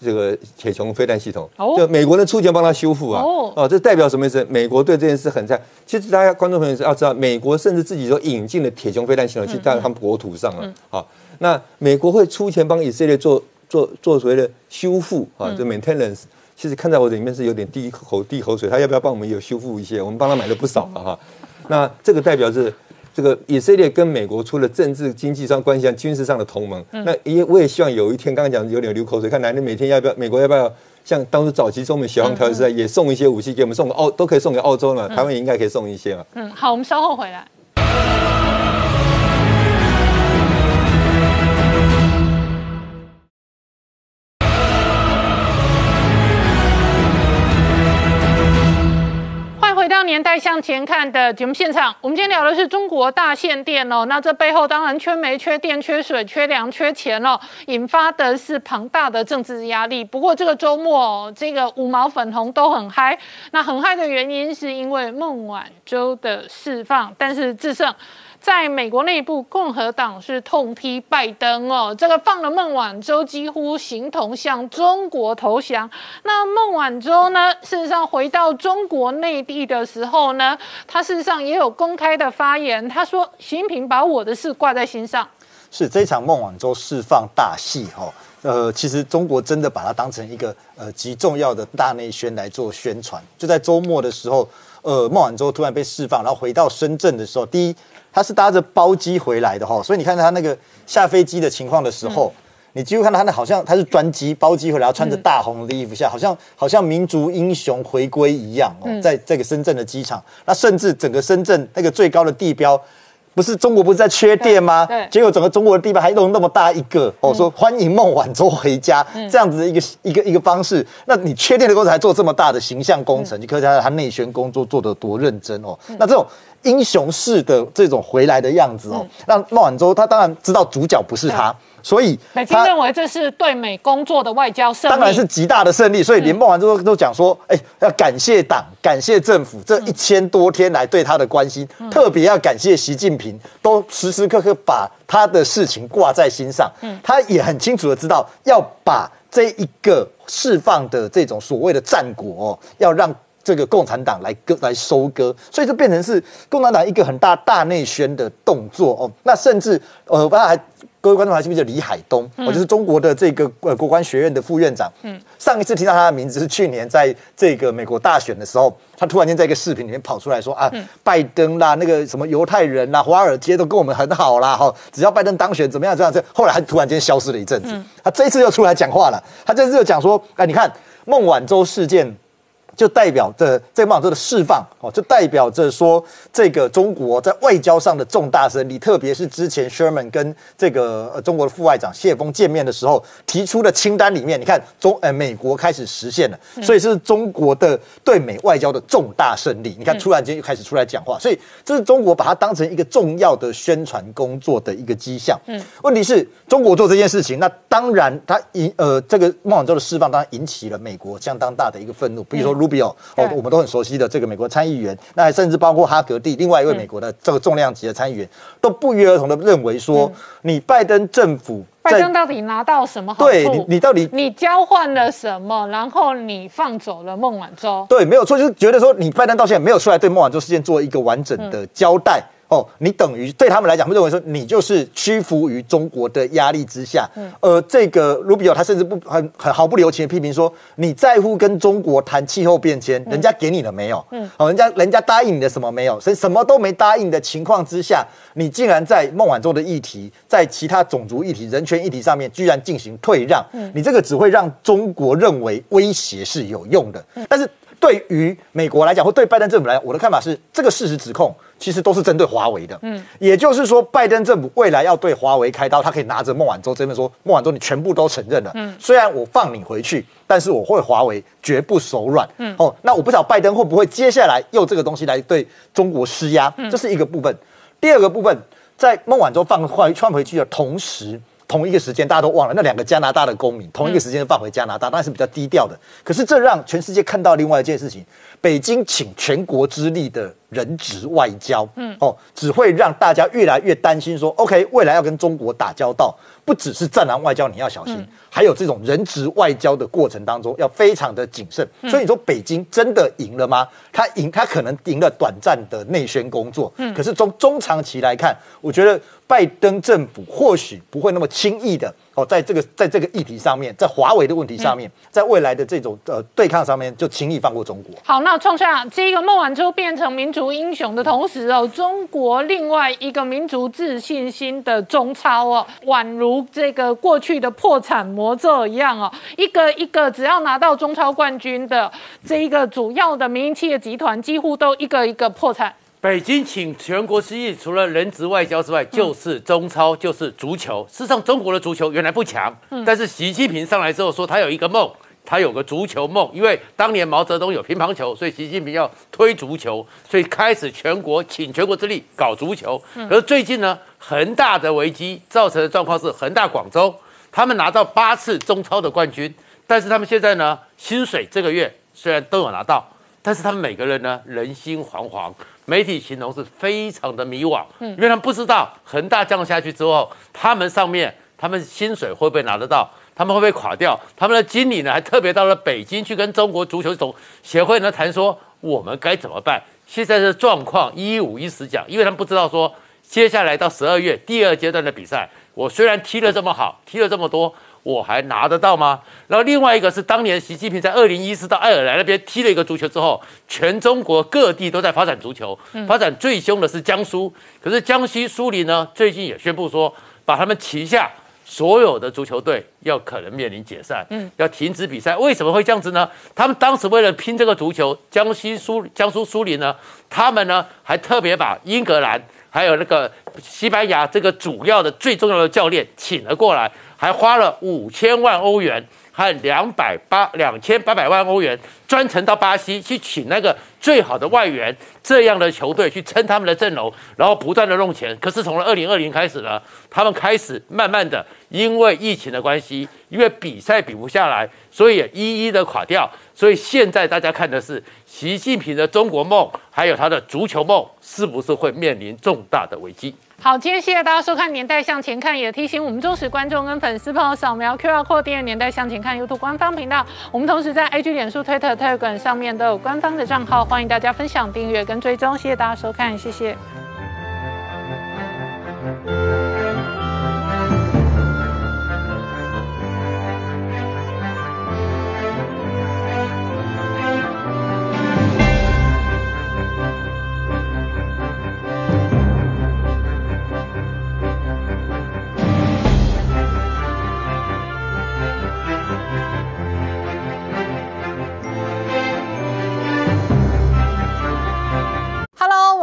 这个铁穹飞弹系统，就美国人出钱帮他修复啊，哦，这代表什么意思？美国对这件事很在。其实大家观众朋友是要知道，美国甚至自己都引进了铁穹飞弹系统，去到他们国土上了。好，那美国会出钱帮以色列做做做所谓的修复啊，就 maintenance。其实看在我里面是有点滴口滴口水，他要不要帮我们有修复一些？我们帮他买了不少了哈。那这个代表是。这个以色列跟美国除了政治、经济上关系上、军事上的同盟，那也我也希望有一天，刚刚讲有点流口水，看男人每天要不要美国要不要像当初早期中美协防条约时代，也送一些武器给我们，送澳都可以送给澳洲嘛，台湾也应该可以送一些嘛。嗯，好，我们稍后回来。到年代向前看的节目现场，我们今天聊的是中国大限电哦。那这背后当然缺煤、缺电、缺水、缺粮、缺钱哦，引发的是庞大的政治压力。不过这个周末，哦这个五毛粉红都很嗨。那很嗨的原因是因为孟晚舟的释放，但是智胜。在美国内部，共和党是痛批拜登哦，这个放了孟晚舟，几乎形同向中国投降。那孟晚舟呢，事实上回到中国内地的时候呢，他事实上也有公开的发言，他说习近平把我的事挂在心上。是这场孟晚舟释放大戏哈，呃，其实中国真的把它当成一个呃极重要的大内宣来做宣传。就在周末的时候，呃，孟晚舟突然被释放，然后回到深圳的时候，第一，他是搭着包机回来的哈，所以你看他那个下飞机的情况的时候，你几乎看到他那好像他是专机包机回来，穿着大红的衣服下，好像好像民族英雄回归一样哦，在这个深圳的机场，那甚至整个深圳那个最高的地标。不是中国不是在缺电吗？对，结果整个中国的地方还弄那么大一个哦，说欢迎孟晚舟回家这样子的一个一个一个方式。那你缺电的工程还做这么大的形象工程，你可以看到他内宣工作做得多认真哦。那这种英雄式的这种回来的样子哦，让孟晚舟他当然知道主角不是他。所以，北京认为这是对美工作的外交胜利，当然是极大的胜利。所以，连孟晚舟都讲说：“哎，要感谢党，感谢政府，这一千多天来对他的关心，特别要感谢习近平，都时时刻刻把他的事情挂在心上。嗯他也很清楚的知道，要把这一个释放的这种所谓的战果，要让这个共产党来割来收割，所以就变成是共产党一个很大大内宣的动作哦。那甚至呃，他还。各位观众还记不记得李海东？我就是中国的这个呃国关学院的副院长。嗯，上一次听到他的名字是去年在这个美国大选的时候，他突然间在一个视频里面跑出来说啊，拜登啦，那个什么犹太人啦，华尔街都跟我们很好啦，哈，只要拜登当选怎么样这样这。后来他突然间消失了一阵子，他这一次又出来讲话了，他这次又讲说，哎，你看孟晚舟事件。就代表着这孟晚舟的释放哦，就代表着说这个中国在外交上的重大胜利，特别是之前 Sherman 跟这个呃中国的副外长谢峰见面的时候提出的清单里面，你看中呃美国开始实现了，所以是中国的对美外交的重大胜利。你看突然间又开始出来讲话，所以这是中国把它当成一个重要的宣传工作的一个迹象。嗯，问题是中国做这件事情，那当然它引呃这个孟晚舟的释放当然引起了美国相当大的一个愤怒，比如说如。比哦，我们都很熟悉的这个美国参议员，那甚至包括哈格蒂，另外一位美国的这个重量级的参议员，都不约而同的认为说，你拜登政府，拜登到底拿到什么好处？对，你你到底你交换了什么？然后你放走了孟晚舟？对，没有错，就是觉得说，你拜登到现在没有出来对孟晚舟事件做一个完整的交代。哦，你等于对他们来讲，会认为说你就是屈服于中国的压力之下。嗯，呃，这个卢比奥他甚至不很很毫不留情的批评说，你在乎跟中国谈气候变迁，人家给你了没有？嗯，哦，人家人家答应你的什么没有？所以什么都没答应的情况之下，你竟然在孟晚舟的议题，在其他种族议题、人权议题上面居然进行退让，嗯，你这个只会让中国认为威胁是有用的。但是对于美国来讲，或对拜登政府来讲，我的看法是，这个事实指控。其实都是针对华为的，嗯，也就是说，拜登政府未来要对华为开刀，他可以拿着孟晚舟这边说，孟晚舟你全部都承认了，嗯，虽然我放你回去，但是我会华为绝不手软，嗯，哦，那我不知道拜登会不会接下来用这个东西来对中国施压，这是一个部分。第二个部分，在孟晚舟放回穿回去的同时。同一个时间，大家都忘了那两个加拿大的公民，同一个时间放回加拿大，当然是比较低调的。可是这让全世界看到另外一件事情：北京请全国之力的人质外交，嗯，哦，只会让大家越来越担心。说，OK，未来要跟中国打交道，不只是战狼外交，你要小心，还有这种人质外交的过程当中要非常的谨慎。所以你说北京真的赢了吗？他赢，他可能赢了短暂的内宣工作，嗯，可是从中长期来看，我觉得。拜登政府或许不会那么轻易的哦，在这个在这个议题上面，在华为的问题上面，在未来的这种呃对抗上面，就轻易放过中国。好，那创下这个孟晚舟变成民族英雄的同时哦，中国另外一个民族自信心的中超哦，宛如这个过去的破产魔咒一样哦，一个一个只要拿到中超冠军的这一个主要的民营企业集团，几乎都一个一个破产。北京请全国之意，除了人质外交之外，就是中超，就是足球。事实上，中国的足球原来不强，但是习近平上来之后说他有一个梦，他有个足球梦，因为当年毛泽东有乒乓球，所以习近平要推足球，所以开始全国请全国之力搞足球。而最近呢，恒大的危机造成的状况是，恒大广州他们拿到八次中超的冠军，但是他们现在呢，薪水这个月虽然都有拿到。但是他们每个人呢，人心惶惶，媒体形容是非常的迷惘，嗯，因为他们不知道恒大降下去之后，他们上面他们薪水会不会拿得到，他们会不会垮掉？他们的经理呢，还特别到了北京去跟中国足球总协会呢谈说，我们该怎么办？现在的状况一五一十讲，因为他们不知道说接下来到十二月第二阶段的比赛，我虽然踢了这么好，踢了这么多。我还拿得到吗？然后另外一个是当年习近平在二零一四到爱尔兰那边踢了一个足球之后，全中国各地都在发展足球，发展最凶的是江苏。可是江西苏宁呢，最近也宣布说，把他们旗下所有的足球队要可能面临解散，嗯，要停止比赛。为什么会这样子呢？他们当时为了拼这个足球，江西苏江苏苏宁呢，他们呢还特别把英格兰还有那个西班牙这个主要的最重要的教练请了过来。还花了五千万欧元和两百八两千八百万欧元，专程到巴西去请那个最好的外援，这样的球队去撑他们的阵容，然后不断的弄钱。可是从二零二零开始呢，他们开始慢慢的因为疫情的关系，因为比赛比不下来，所以一一的垮掉。所以现在大家看的是习近平的中国梦，还有他的足球梦，是不是会面临重大的危机？好，今天谢谢大家收看《年代向前看》，也提醒我们忠实观众跟粉丝朋友扫描 QR Code 订阅《年代向前看》YouTube 官方频道。我们同时在 IG、脸书、Twitter、Telegram 上面都有官方的账号，欢迎大家分享、订阅跟追踪。谢谢大家收看，谢谢。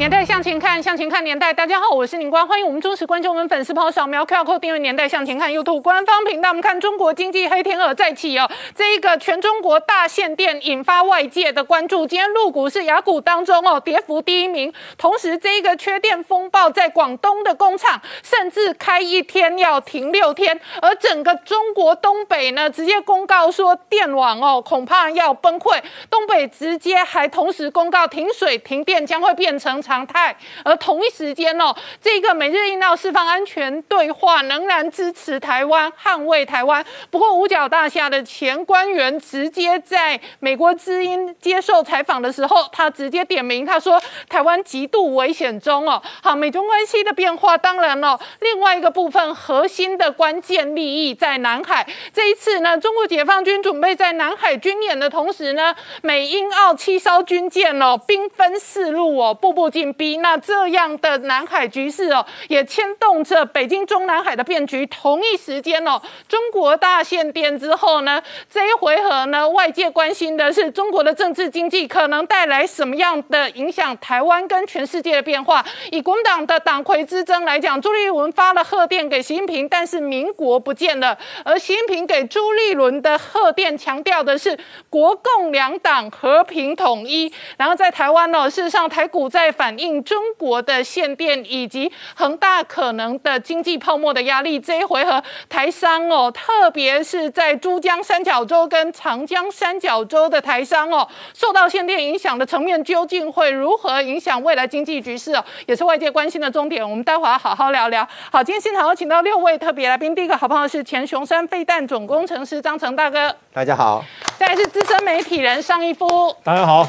年代向前看，向前看年代。大家好，我是宁光，欢迎我们忠实观众们粉丝朋友扫描 QR Code 订阅《年代向前看》YouTube 官方频道。我们看中国经济黑天鹅再起哦，这一个全中国大限电引发外界的关注。今天入股是雅股当中哦，跌幅第一名。同时，这一个缺电风暴在广东的工厂甚至开一天要停六天，而整个中国东北呢，直接公告说电网哦恐怕要崩溃。东北直接还同时公告停水停电将会变成。常态，而同一时间哦，这个美日印澳释放安全对话仍然支持台湾，捍卫台湾。不过五角大厦的前官员直接在美国之音接受采访的时候，他直接点名，他说台湾极度危险中哦。好，美中关系的变化，当然了，另外一个部分核心的关键利益在南海。这一次呢，中国解放军准备在南海军演的同时呢，美英澳七艘军舰哦，兵分四路哦，步步紧逼那这样的南海局势哦，也牵动着北京中南海的变局。同一时间哦，中国大限电之后呢，这一回合呢，外界关心的是中国的政治经济可能带来什么样的影响，台湾跟全世界的变化。以国民党的党魁之争来讲，朱立伦发了贺电给习近平，但是民国不见了。而习近平给朱立伦的贺电强调的是国共两党和平统一。然后在台湾呢，事实上台股在反。反映中国的限电以及恒大可能的经济泡沫的压力，这一回合台商哦，特别是在珠江三角洲跟长江三角洲的台商哦，受到限电影响的层面，究竟会如何影响未来经济局势哦，也是外界关心的重点。我们待会儿好好聊聊。好，今天现场有请到六位特别来宾，第一个好朋友是前雄山飞弹总工程师张成大哥，大家好；再来是资深媒体人尚一夫，大家好；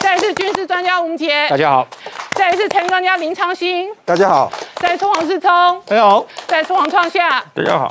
再来是军事专家吴杰，大家好。再来是陈专家林昌兴，大家好；再来是王世聪，大家好；再来是王创夏，大家好。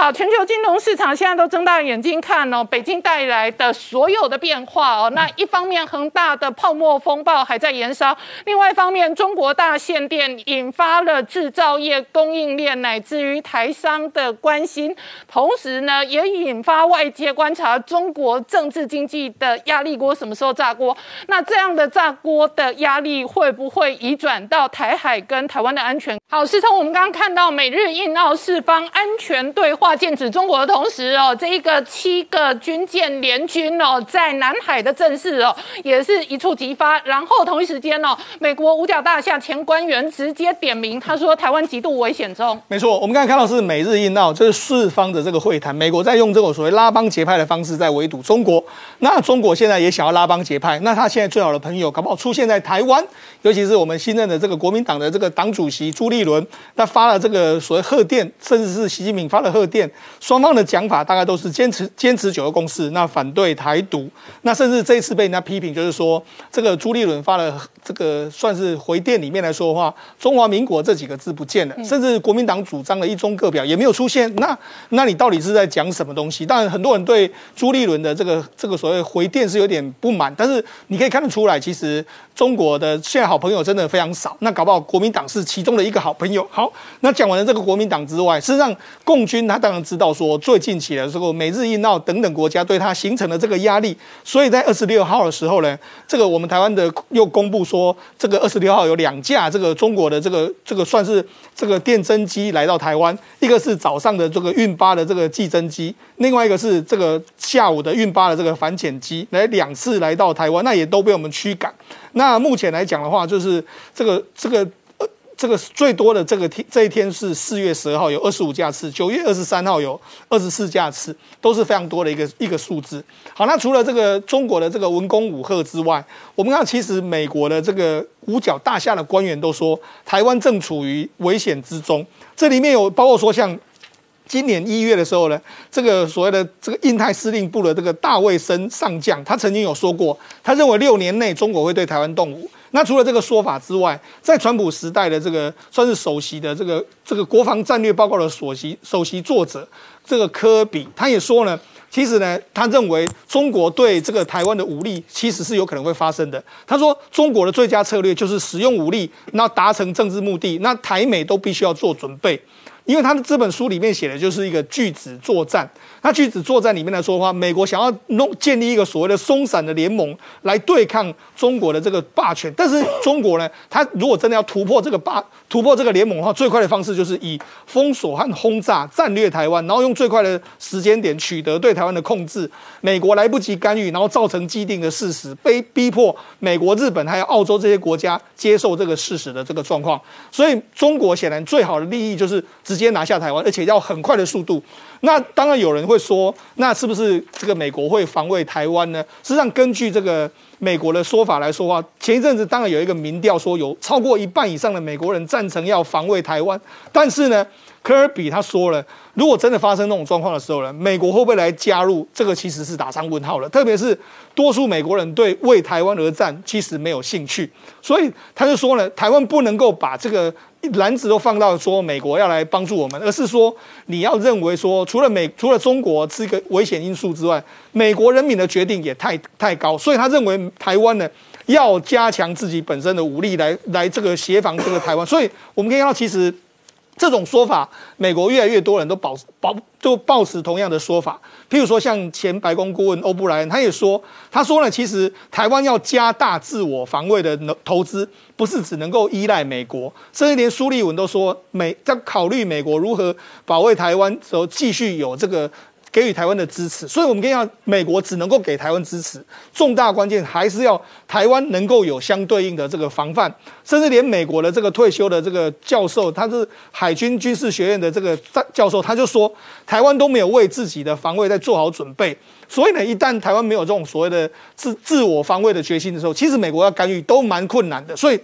好，全球金融市场现在都睁大眼睛看哦，北京带来的所有的变化哦。那一方面，恒大的泡沫风暴还在延烧；另外一方面，中国大限电引发了制造业供应链乃至于台商的关心，同时呢，也引发外界观察中国政治经济的压力锅什么时候炸锅？那这样的炸锅的压力会不会移转到台海跟台湾的安全？好，是从我们刚刚看到美日印澳四方安全对话剑指中国的同时哦，这一个七个军舰联军哦，在南海的阵势哦，也是一触即发。然后同一时间哦，美国五角大厦前官员直接点名，他说台湾极度危险中。没错，我们刚才看到是美日印澳，这是四方的这个会谈，美国在用这种所谓拉帮结派的方式在围堵中国。那中国现在也想要拉帮结派，那他现在最好的朋友搞不好出现在台湾，尤其是我们新任的这个国民党的这个党主席朱立伦，那发了这个所谓贺电，甚至是习近平发了贺电，双方的讲法大概都是坚持坚持九个共识，那反对台独，那甚至这一次被人家批评，就是说这个朱立伦发了这个算是回电里面来说的话，中华民国这几个字不见了，甚至国民党主张的一中各表也没有出现，那那你到底是在讲什么东西？当然很多人对朱立伦的这个这个所谓回电是有点不满，但是你可以看得出来，其实中国的现在好朋友真的非常少，那搞不好国民党是其中的一个好朋友。好，那讲完了这个国民党之外，事实上共军他当然知道说最近起来时候，美日印澳等等国家对他形成了这个压力，所以在二十六号的时候呢，这个我们台湾的又公布说，这个二十六号有两架这个中国的这个这个算是这个电侦机来到台湾，一个是早上的这个运八的这个计侦机，另外一个是这个下午的运八的这个反潜机，来两次来到台湾，那也都被我们驱赶。那目前来讲的话，就是这个这个。这个最多的这个天这一天是四月十二号有二十五架次，九月二十三号有二十四架次，都是非常多的一个一个数字。好，那除了这个中国的这个文攻武赫之外，我们看其实美国的这个五角大厦的官员都说，台湾正处于危险之中。这里面有包括说像。今年一月的时候呢，这个所谓的这个印太司令部的这个大卫森上将，他曾经有说过，他认为六年内中国会对台湾动武。那除了这个说法之外，在川普时代的这个算是首席的这个这个国防战略报告的首席首席作者，这个科比他也说呢，其实呢，他认为中国对这个台湾的武力其实是有可能会发生的。他说，中国的最佳策略就是使用武力，那达成政治目的，那台美都必须要做准备。因为他的这本书里面写的就是一个拒止作战。那拒止作战里面来说的话，美国想要弄建立一个所谓的松散的联盟来对抗中国的这个霸权。但是中国呢，他如果真的要突破这个霸突破这个联盟的话，最快的方式就是以封锁和轰炸战略台湾，然后用最快的时间点取得对台湾的控制。美国来不及干预，然后造成既定的事实，被逼迫美国、日本还有澳洲这些国家接受这个事实的这个状况。所以中国显然最好的利益就是直接拿下台湾，而且要很快的速度。那当然有人会说，那是不是这个美国会防卫台湾呢？实际上，根据这个美国的说法来说话，前一阵子当然有一个民调说，有超过一半以上的美国人赞成要防卫台湾。但是呢，科尔比他说了，如果真的发生那种状况的时候呢，美国会不会来加入？这个其实是打上问号了。特别是多数美国人对为台湾而战其实没有兴趣，所以他就说呢，台湾不能够把这个。篮子都放到说美国要来帮助我们，而是说你要认为说除了美除了中国是一个危险因素之外，美国人民的决定也太太高，所以他认为台湾呢要加强自己本身的武力来来这个协防这个台湾，所以我们可以看到其实。这种说法，美国越来越多人都保保就抱持同样的说法。譬如说，像前白宫顾问欧布莱恩，他也说，他说呢，其实台湾要加大自我防卫的投资，不是只能够依赖美国，甚至连苏立文都说，美在考虑美国如何保卫台湾时候，继续有这个。给予台湾的支持，所以我们跟要美国只能够给台湾支持，重大关键还是要台湾能够有相对应的这个防范，甚至连美国的这个退休的这个教授，他是海军军事学院的这个教授，他就说台湾都没有为自己的防卫在做好准备，所以呢，一旦台湾没有这种所谓的自自我防卫的决心的时候，其实美国要干预都蛮困难的，所以。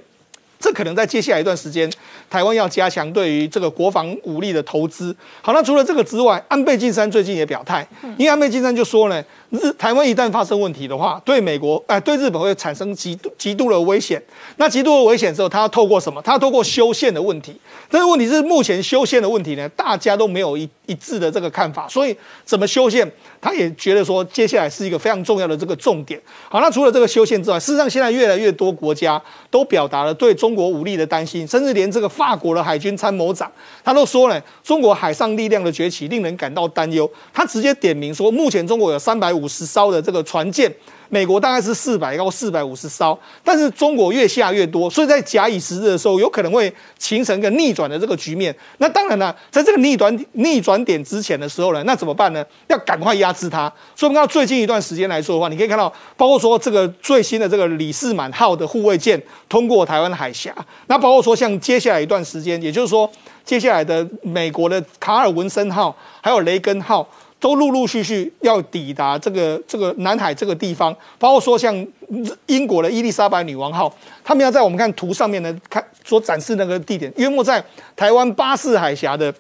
这可能在接下来一段时间，台湾要加强对于这个国防武力的投资。好，那除了这个之外，安倍晋三最近也表态，因为安倍晋三就说呢，日台湾一旦发生问题的话，对美国哎、对日本会产生极度极度的危险。那极度的危险之后，他要透过什么？他要透过修宪的问题。但是问题是，目前修宪的问题呢，大家都没有一一致的这个看法。所以怎么修宪，他也觉得说，接下来是一个非常重要的这个重点。好，那除了这个修宪之外，事实上现在越来越多国家都表达了对中国武力的担心，甚至连这个法国的海军参谋长他都说了，中国海上力量的崛起令人感到担忧。他直接点名说，目前中国有三百五五十艘的这个船舰。美国大概是四百到四百五十艘，但是中国越下越多，所以在假以时日的时候，有可能会形成一个逆转的这个局面。那当然了，在这个逆转逆转点之前的时候呢，那怎么办呢？要赶快压制它。所以我们看到最近一段时间来说的话，你可以看到，包括说这个最新的这个李士满号的护卫舰通过台湾海峡，那包括说像接下来一段时间，也就是说接下来的美国的卡尔文森号还有雷根号。都陆陆续续要抵达这个这个南海这个地方，包括说像英国的伊丽莎白女王号，他们要在我们看图上面呢看所展示那个地点，约莫在台湾巴士海峡的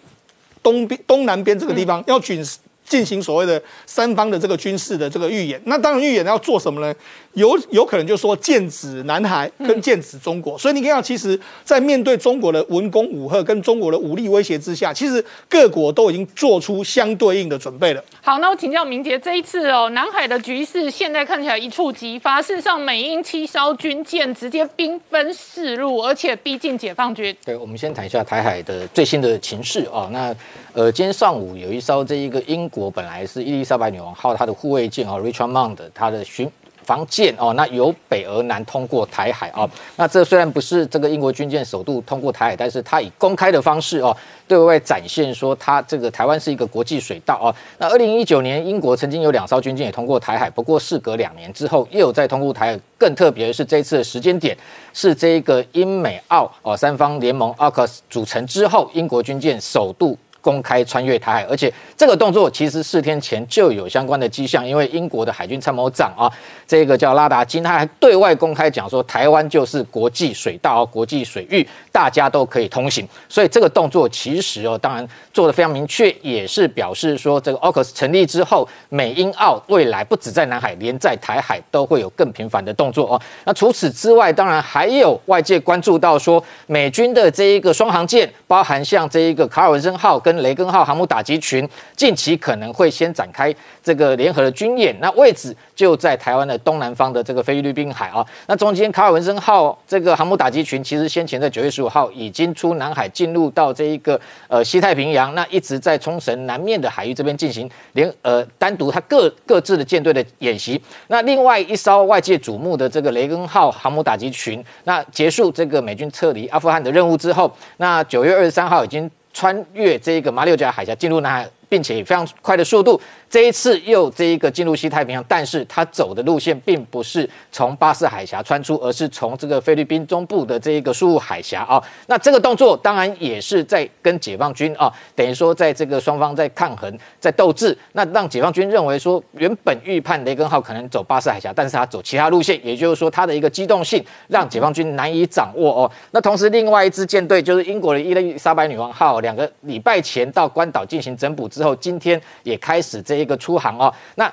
东边东南边这个地方，要举进行所谓的三方的这个军事的这个预演。那当然预演要做什么呢？有有可能就说剑指南海跟剑指中国，所以你看到其实，在面对中国的文攻武吓跟中国的武力威胁之下，其实各国都已经做出相对应的准备了。好，那我请教明杰，这一次哦，南海的局势现在看起来一触即发。事实上，美英七艘军舰直接兵分四路，而且逼近解放军。对，我们先谈一下台海的最新的情势哦。那呃，今天上午有一艘这一个英国本来是伊丽莎白女王号它的护卫舰哦，Richmond Mond 它的巡防舰哦，那由北而南通过台海哦。那这虽然不是这个英国军舰首度通过台海，但是它以公开的方式哦，对外展现说它这个台湾是一个国际水道哦。那二零一九年英国曾经有两艘军舰也通过台海，不过事隔两年之后又有再通过台海。更特别的是这一次的时间点是这一个英美澳哦三方联盟 AUKUS 组成之后，英国军舰首度。公开穿越台海，而且这个动作其实四天前就有相关的迹象，因为英国的海军参谋长啊，这个叫拉达金，他还对外公开讲说，台湾就是国际水道、国际水域，大家都可以通行。所以这个动作其实哦，当然做的非常明确，也是表示说，这个 AUKUS 成立之后，美英澳未来不止在南海，连在台海都会有更频繁的动作哦。那除此之外，当然还有外界关注到说，美军的这一个双航舰，包含像这一个卡尔文森号跟雷根号航母打击群，近期可能会先展开这个联合的军演，那位置就在台湾的东南方的这个菲律宾海啊。那中间卡尔文森号这个航母打击群，其实先前在九月十五号已经出南海，进入到这一个呃西太平洋，那一直在冲绳南面的海域这边进行联呃单独它各各自的舰队的演习。那另外一艘外界瞩目的这个雷根号航母打击群，那结束这个美军撤离阿富汗的任务之后，那九月二十三号已经。穿越这个马六甲海峡进入南海，并且以非常快的速度，这一次又这一个进入西太平洋，但是它走的路线并不是从巴士海峡穿出，而是从这个菲律宾中部的这一个苏武海峡啊。那这个动作当然也是在跟解放军啊，等于说在这个双方在抗衡，在斗智。那让解放军认为说，原本预判雷根号可能走巴士海峡，但是他走其他路线，也就是说它的一个机动性让解放军难以掌握哦。那同时，另外一支舰队就是英国的伊丽莎白女王号，两个礼拜前到关岛进行整补之后，今天也开始这一个出航哦。那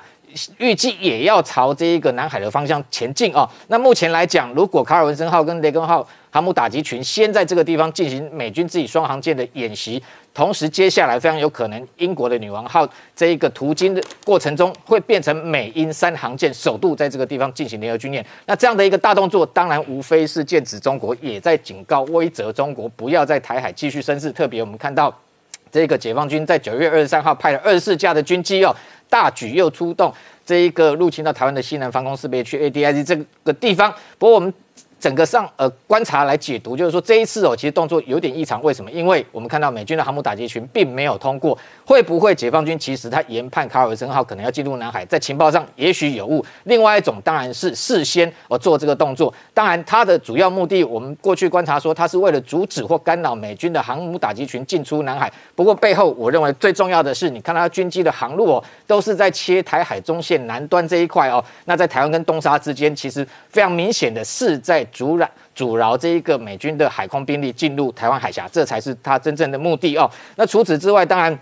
预计也要朝这一个南海的方向前进哦。那目前来讲，如果卡尔文森号跟雷根号航母打击群先在这个地方进行美军自己双航舰的演习，同时接下来非常有可能英国的女王号这一个途经的过程中会变成美英三航舰首度在这个地方进行联合军演。那这样的一个大动作，当然无非是剑指中国，也在警告威责中国不要在台海继续生事。特别我们看到这个解放军在九月二十三号派了二十四架的军机哦。大举又出动这一个入侵到台湾的西南防空识别区 ADIZ 这个地方，不过我们整个上呃观察来解读，就是说这一次哦，其实动作有点异常。为什么？因为我们看到美军的航母打击群并没有通过，会不会解放军其实他研判卡尔文森号可能要进入南海，在情报上也许有误。另外一种当然是事先哦做这个动作，当然它的主要目的，我们过去观察说，它是为了阻止或干扰美军的航母打击群进出南海。不过背后，我认为最重要的是，你看它军机的航路哦，都是在切台海中线南端这一块哦。那在台湾跟东沙之间，其实非常明显的是在阻拦阻挠这一个美军的海空兵力进入台湾海峡，这才是他真正的目的哦。那除此之外，当然。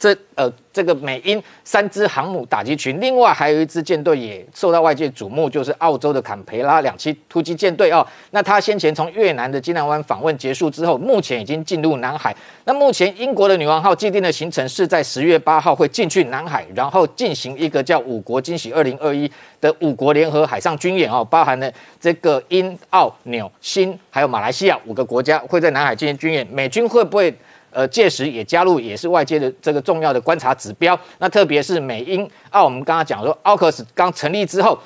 这呃，这个美英三支航母打击群，另外还有一支舰队也受到外界瞩目，就是澳洲的坎培拉两栖突击舰队哦。那他先前从越南的金兰湾访问结束之后，目前已经进入南海。那目前英国的女王号既定的行程是在十月八号会进去南海，然后进行一个叫“五国惊喜二零二一”的五国联合海上军演哦，包含了这个英、澳、纽、新还有马来西亚五个国家会在南海进行军演。美军会不会？呃，届时也加入，也是外界的这个重要的观察指标。那特别是美英澳，我们刚刚讲说，奥克斯刚成立之后。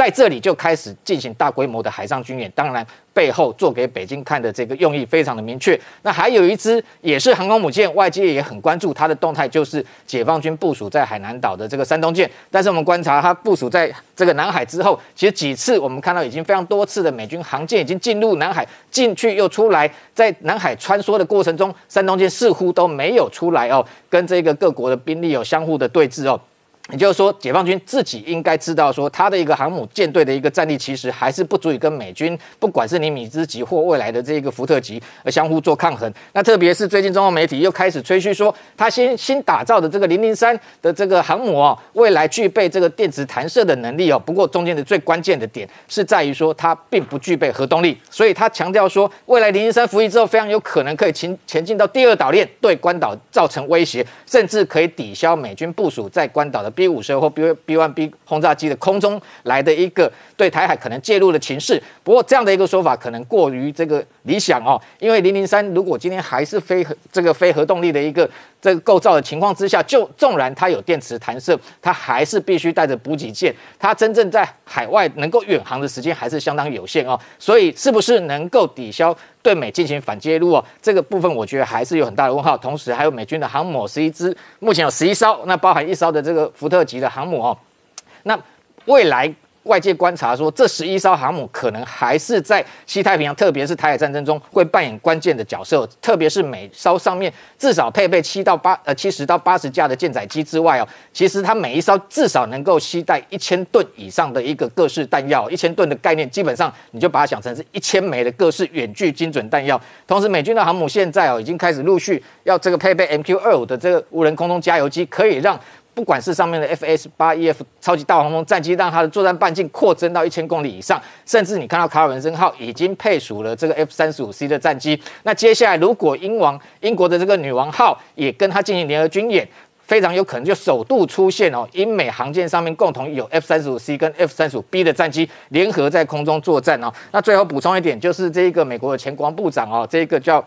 在这里就开始进行大规模的海上军演，当然背后做给北京看的这个用意非常的明确。那还有一支也是航空母舰，外界也很关注它的动态，就是解放军部署在海南岛的这个山东舰。但是我们观察它部署在这个南海之后，其实几次我们看到已经非常多次的美军航舰已经进入南海，进去又出来，在南海穿梭的过程中，山东舰似乎都没有出来哦，跟这个各国的兵力有相互的对峙哦。也就是说，解放军自己应该知道，说他的一个航母舰队的一个战力，其实还是不足以跟美军，不管是尼米兹级或未来的这个福特级，而相互做抗衡。那特别是最近中国媒体又开始吹嘘说，他新新打造的这个零零三的这个航母哦，未来具备这个电磁弹射的能力哦。不过中间的最关键的点是在于说，它并不具备核动力，所以他强调说，未来零零三服役之后，非常有可能可以前前进到第二岛链，对关岛造成威胁，甚至可以抵消美军部署在关岛的。B 五十或 B B one B 轰炸机的空中来的一个对台海可能介入的情势，不过这样的一个说法可能过于这个理想哦，因为零零三如果今天还是非核这个非核动力的一个这个构造的情况之下，就纵然它有电磁弹射，它还是必须带着补给舰，它真正在海外能够远航的时间还是相当有限哦，所以是不是能够抵消？对美进行反介入哦，这个部分我觉得还是有很大的问号。同时还有美军的航母十一支，目前有十一艘，那包含一艘的这个福特级的航母哦，那未来。外界观察说，这十一艘航母可能还是在西太平洋，特别是台海战争中会扮演关键的角色。特别是每艘上面至少配备七到八呃七十到八十架的舰载机之外哦，其实它每一艘至少能够携带一千吨以上的一个各式弹药。一千吨的概念，基本上你就把它想成是一千枚的各式远距精准弹药。同时，美军的航母现在哦已经开始陆续要这个配备 MQ 二五的这个无人空中加油机，可以让。不管是上面的 F S 八 E F 超级大黄蜂战机，让它的作战半径扩增到一千公里以上，甚至你看到卡尔文森号已经配属了这个 F 三十五 C 的战机。那接下来，如果英王英国的这个女王号也跟它进行联合军演，非常有可能就首度出现哦，英美航舰上面共同有 F 三十五 C 跟 F 三十五 B 的战机联合在空中作战哦。那最后补充一点，就是这一个美国的前国防部长哦，这一个叫。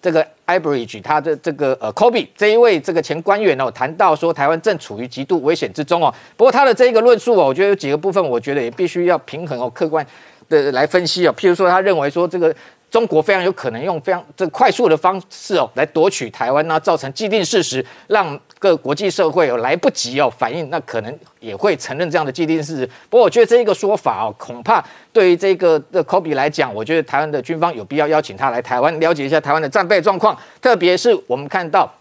这个 Average 他的这个呃 Kobe 这一位这个前官员哦，谈到说台湾正处于极度危险之中哦。不过他的这一个论述哦，我觉得有几个部分，我觉得也必须要平衡哦，客观的来分析哦。譬如说，他认为说这个。中国非常有可能用非常这快速的方式哦来夺取台湾呢，造成既定事实，让各国际社会哦来不及哦反应，那可能也会承认这样的既定事实。不过我觉得这一个说法哦，恐怕对于这个的科比来讲，我觉得台湾的军方有必要邀请他来台湾了解一下台湾的战备状况，特别是我们看到。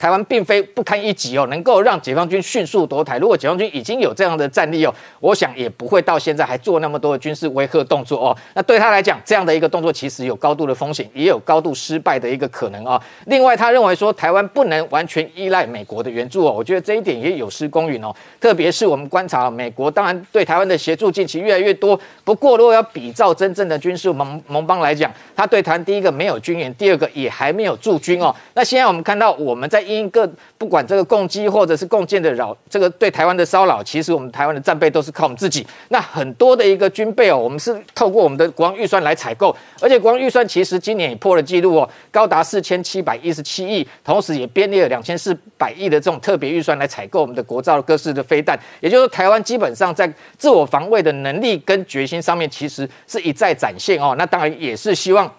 台湾并非不堪一击哦，能够让解放军迅速夺台。如果解放军已经有这样的战力哦，我想也不会到现在还做那么多的军事威吓动作哦。那对他来讲，这样的一个动作其实有高度的风险，也有高度失败的一个可能啊。另外，他认为说台湾不能完全依赖美国的援助哦，我觉得这一点也有失公允哦。特别是我们观察美国，当然对台湾的协助近期越来越多。不过，如果要比照真正的军事盟盟邦来讲，他对台湾第一个没有军援，第二个也还没有驻军哦。那现在我们看到我们在。因各不管这个攻击或者是共建的扰，这个对台湾的骚扰，其实我们台湾的战备都是靠我们自己。那很多的一个军备哦，我们是透过我们的国防预算来采购，而且国防预算其实今年也破了纪录哦，高达四千七百一十七亿，同时也编列了两千四百亿的这种特别预算来采购我们的国造各式的飞弹。也就是说，台湾基本上在自我防卫的能力跟决心上面，其实是一再展现哦。那当然也是希望。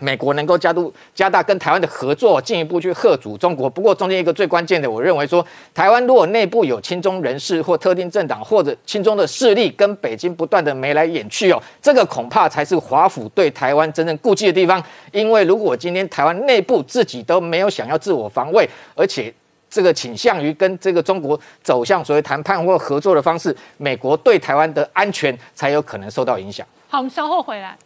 美国能够加入加大跟台湾的合作，进一步去贺阻中国。不过中间一个最关键的，我认为说，台湾如果内部有亲中人士或特定政党或者亲中的势力跟北京不断的眉来眼去哦，这个恐怕才是华府对台湾真正顾忌的地方。因为如果今天台湾内部自己都没有想要自我防卫，而且这个倾向于跟这个中国走向所谓谈判或合作的方式，美国对台湾的安全才有可能受到影响。好，我们稍后回来。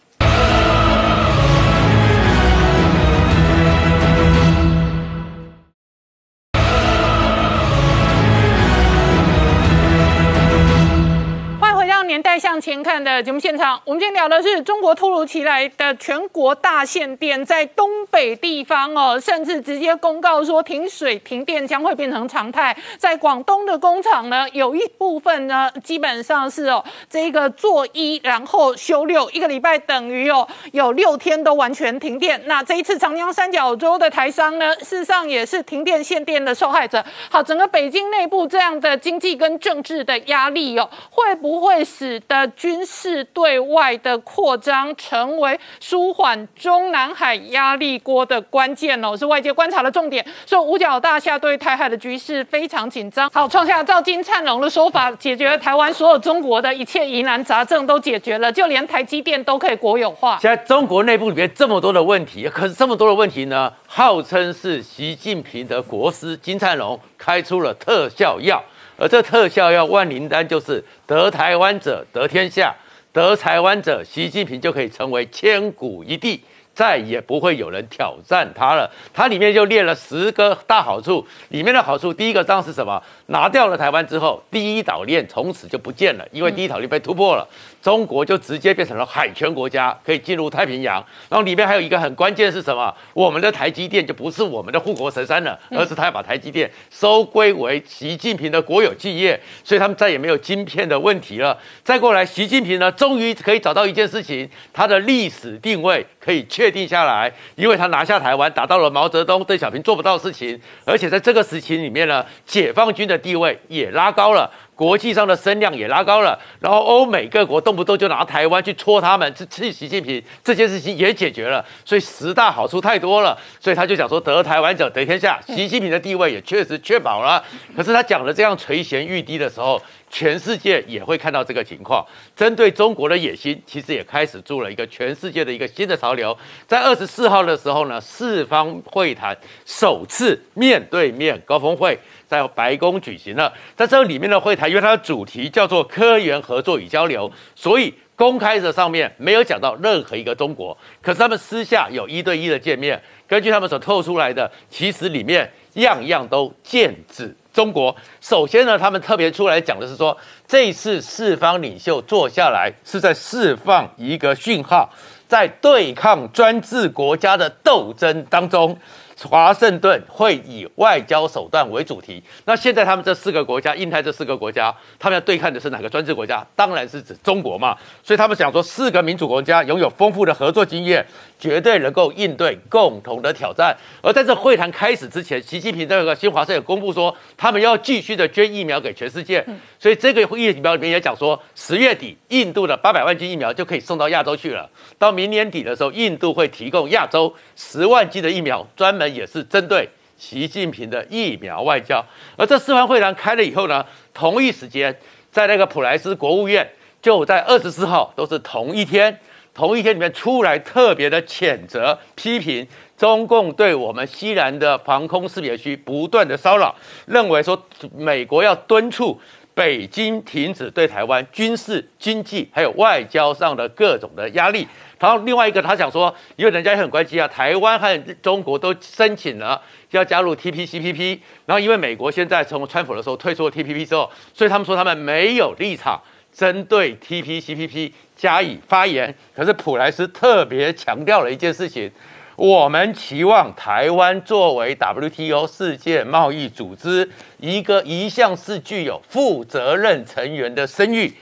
年代向前看的节目现场，我们今天聊的是中国突如其来的全国大限电，在东北地方哦，甚至直接公告说停水停电将会变成常态。在广东的工厂呢，有一部分呢，基本上是哦，这个做一然后休六，一个礼拜等于哦有六天都完全停电。那这一次长江三角洲的台商呢，事实上也是停电限电的受害者。好，整个北京内部这样的经济跟政治的压力哦，会不会？使得军事对外的扩张成为舒缓中南海压力锅的关键哦，是外界观察的重点。所以五角大厦对台海的局势非常紧张。好，创下赵金灿荣的说法，解决了台湾所有中国的一切疑难杂症都解决了，就连台积电都可以国有化。现在中国内部里面这么多的问题，可是这么多的问题呢，号称是习近平的国师金灿荣开出了特效药。而这特效药万灵丹就是得台湾者得天下，得台湾者，习近平就可以成为千古一帝。再也不会有人挑战他了。它里面就列了十个大好处，里面的好处第一个当是什么？拿掉了台湾之后，第一岛链从此就不见了，因为第一岛链被突破了，中国就直接变成了海权国家，可以进入太平洋。然后里面还有一个很关键是什么？我们的台积电就不是我们的护国神山了，而是他要把台积电收归为习近平的国有企业，所以他们再也没有晶片的问题了。再过来，习近平呢，终于可以找到一件事情，他的历史定位可以确。确定下来，因为他拿下台湾，达到了毛泽东、邓小平做不到的事情，而且在这个时期里面呢，解放军的地位也拉高了。国际上的声量也拉高了，然后欧美各国动不动就拿台湾去戳他们，去气习近平，这件事情也解决了，所以十大好处太多了，所以他就讲说得台湾者得天下，习近平的地位也确实确保了。可是他讲的这样垂涎欲滴的时候，全世界也会看到这个情况，针对中国的野心，其实也开始做了一个全世界的一个新的潮流。在二十四号的时候呢，四方会谈首次面对面高峰会。在白宫举行了，在这里面的会谈，因为它的主题叫做科研合作与交流，所以公开的上面没有讲到任何一个中国。可是他们私下有一对一的见面，根据他们所透出来的，其实里面样样都剑指中国。首先呢，他们特别出来讲的是说，这次四方领袖坐下来是在释放一个讯号，在对抗专制国家的斗争当中。华盛顿会以外交手段为主题。那现在他们这四个国家，印太这四个国家，他们要对抗的是哪个专制国家？当然是指中国嘛。所以他们想说，四个民主国家拥有丰富的合作经验，绝对能够应对共同的挑战。而在这会谈开始之前，习近平这个新华社也公布说，他们要继续的捐疫苗给全世界。所以这个疫苗里面也讲说，十月底印度的八百万剂疫苗就可以送到亚洲去了。到明年底的时候，印度会提供亚洲十万剂的疫苗，专门。也是针对习近平的疫苗外交，而这四方会谈开了以后呢，同一时间在那个普莱斯国务院就在二十四号都是同一天，同一天里面出来特别的谴责批评中共对我们西南的防空识别区不断的骚扰，认为说美国要敦促北京停止对台湾军事、经济还有外交上的各种的压力。然后另外一个，他想说，因为人家也很关心啊，台湾和中国都申请了要加入 TPCPP，然后因为美国现在从川普的时候退出了 TPP 之后，所以他们说他们没有立场针对 TPCPP 加以发言。可是普莱斯特别强调了一件事情：我们期望台湾作为 WTO 世界贸易组织一个一向是具有负责任成员的声誉。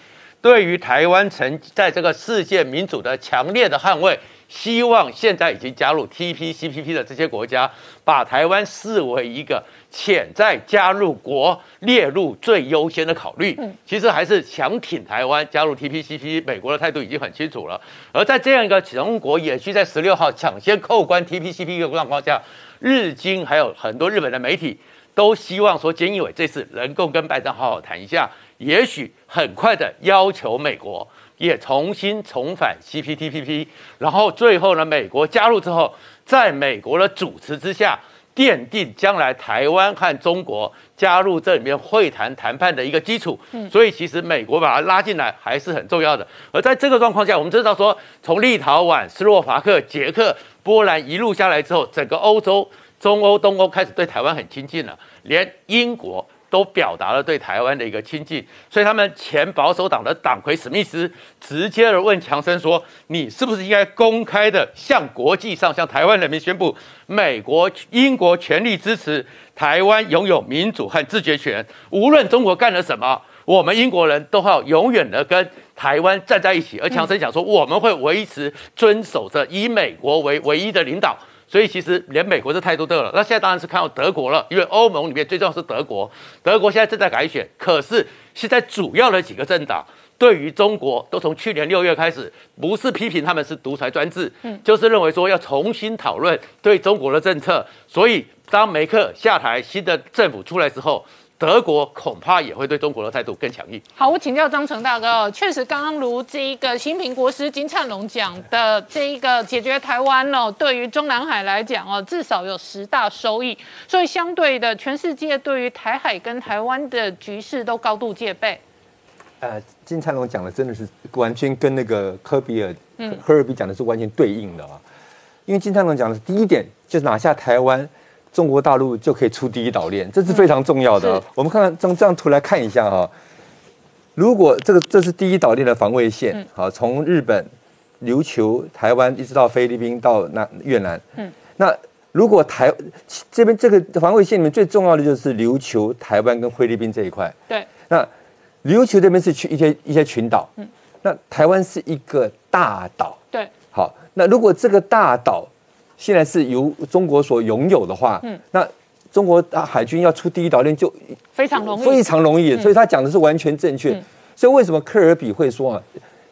对于台湾曾在这个世界民主的强烈的捍卫，希望现在已经加入 TPCPP 的这些国家，把台湾视为一个潜在加入国列入最优先的考虑。其实还是想挺台湾加入 TPCP，美国的态度已经很清楚了。而在这样一个中国也需在十六号抢先扣关 TPCP 的状况下，日经还有很多日本的媒体都希望说，菅义伟这次能够跟拜登好好谈一下。也许很快的要求美国也重新重返 CPTPP，然后最后呢，美国加入之后，在美国的主持之下，奠定将来台湾和中国加入这里面会谈谈判的一个基础。所以其实美国把它拉进来还是很重要的。而在这个状况下，我们知道说，从立陶宛、斯洛伐克、捷克、波兰一路下来之后，整个欧洲、中欧、东欧开始对台湾很亲近了，连英国。都表达了对台湾的一个亲近，所以他们前保守党的党魁史密斯直接的问强生说：“你是不是应该公开的向国际上、向台湾人民宣布，美国、英国全力支持台湾拥有民主和自决权？无论中国干了什么，我们英国人都要永远的跟台湾站在一起。”而强生讲说：“我们会维持遵守着以美国为唯一的领导。”所以其实连美国的态度都有了，那现在当然是看到德国了，因为欧盟里面最重要是德国，德国现在正在改选，可是现在主要的几个政党对于中国都从去年六月开始，不是批评他们是独裁专制，嗯，就是认为说要重新讨论对中国的政策，所以当梅克下台，新的政府出来之后。德国恐怕也会对中国的态度更强硬。好，我请教张成大哥，确实刚刚如这一个新平国师金灿龙讲的，这一个解决台湾哦，对于中南海来讲哦，至少有十大收益。所以相对的，全世界对于台海跟台湾的局势都高度戒备。呃，金灿龙讲的真的是完全跟那个科比尔、科尔比讲的是完全对应的啊。因为金灿龙讲的第一点就是拿下台湾。中国大陆就可以出第一岛链，这是非常重要的。我们看看这这张图来看一下哈。如果这个这是第一岛链的防卫线，好，从日本、琉球、台湾一直到菲律宾到那越南。嗯。那如果台这边这个防卫线里面最重要的就是琉球、台湾跟菲律宾这一块。对。那琉球这边是去一些一些群岛。嗯。那台湾是一个大岛。对。好，那如果这个大岛。现在是由中国所拥有的话，嗯，那中国啊海军要出第一岛链就非常容易，非常容易，所以他讲的是完全正确。所以为什么科尔比会说啊，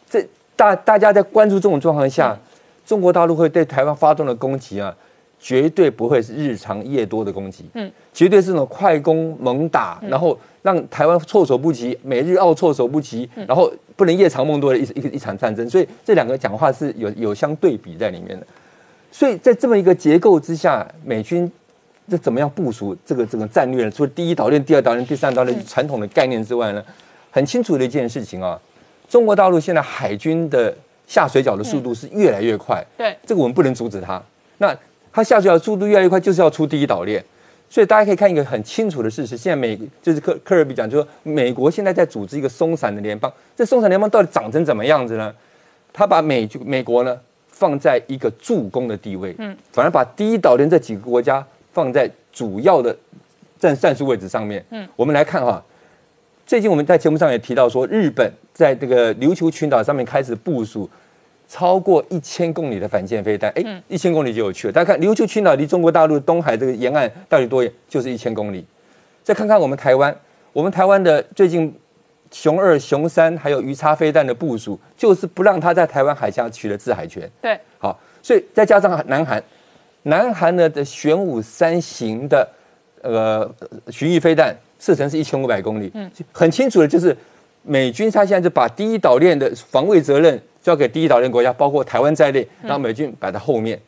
这大大家在关注这种状况下，中国大陆会对台湾发动的攻击啊，绝对不会是日常夜多的攻击，嗯，绝对是那种快攻猛打，然后让台湾措手不及，美日澳措手不及，然后不能夜长梦多的一一一场战争。所以这两个讲话是有有相对比在里面的。所以在这么一个结构之下，美军这怎么样部署这个这个战略呢？除了第一岛链、第二岛链、第三岛链传统的概念之外呢，很清楚的一件事情啊，中国大陆现在海军的下水饺的速度是越来越快。对，这个我们不能阻止它。那它下水饺速度越来越快，就是要出第一岛链。所以大家可以看一个很清楚的事实：现在美就是科科尔比讲，就说美国现在在组织一个松散的联邦。这松散联邦到底长成怎么样子呢？他把美就美国呢？放在一个助攻的地位，嗯，反而把第一岛链这几个国家放在主要的战战术位置上面，嗯，我们来看哈，最近我们在节目上也提到说，日本在这个琉球群岛上面开始部署超过一千公里的反舰飞弹，哎，一千公里就有趣了。大家看琉球群岛离中国大陆东海这个沿岸到底多远？就是一千公里。再看看我们台湾，我们台湾的最近。熊二、熊三还有鱼叉飞弹的部署，就是不让他在台湾海峡取得制海权。对，好，所以再加上南韩，南韩呢的玄武三型的呃巡弋飞弹射程是一千五百公里，嗯，很清楚的就是美军他现在就把第一岛链的防卫责任交给第一岛链国家，包括台湾在内，让美军摆在后面。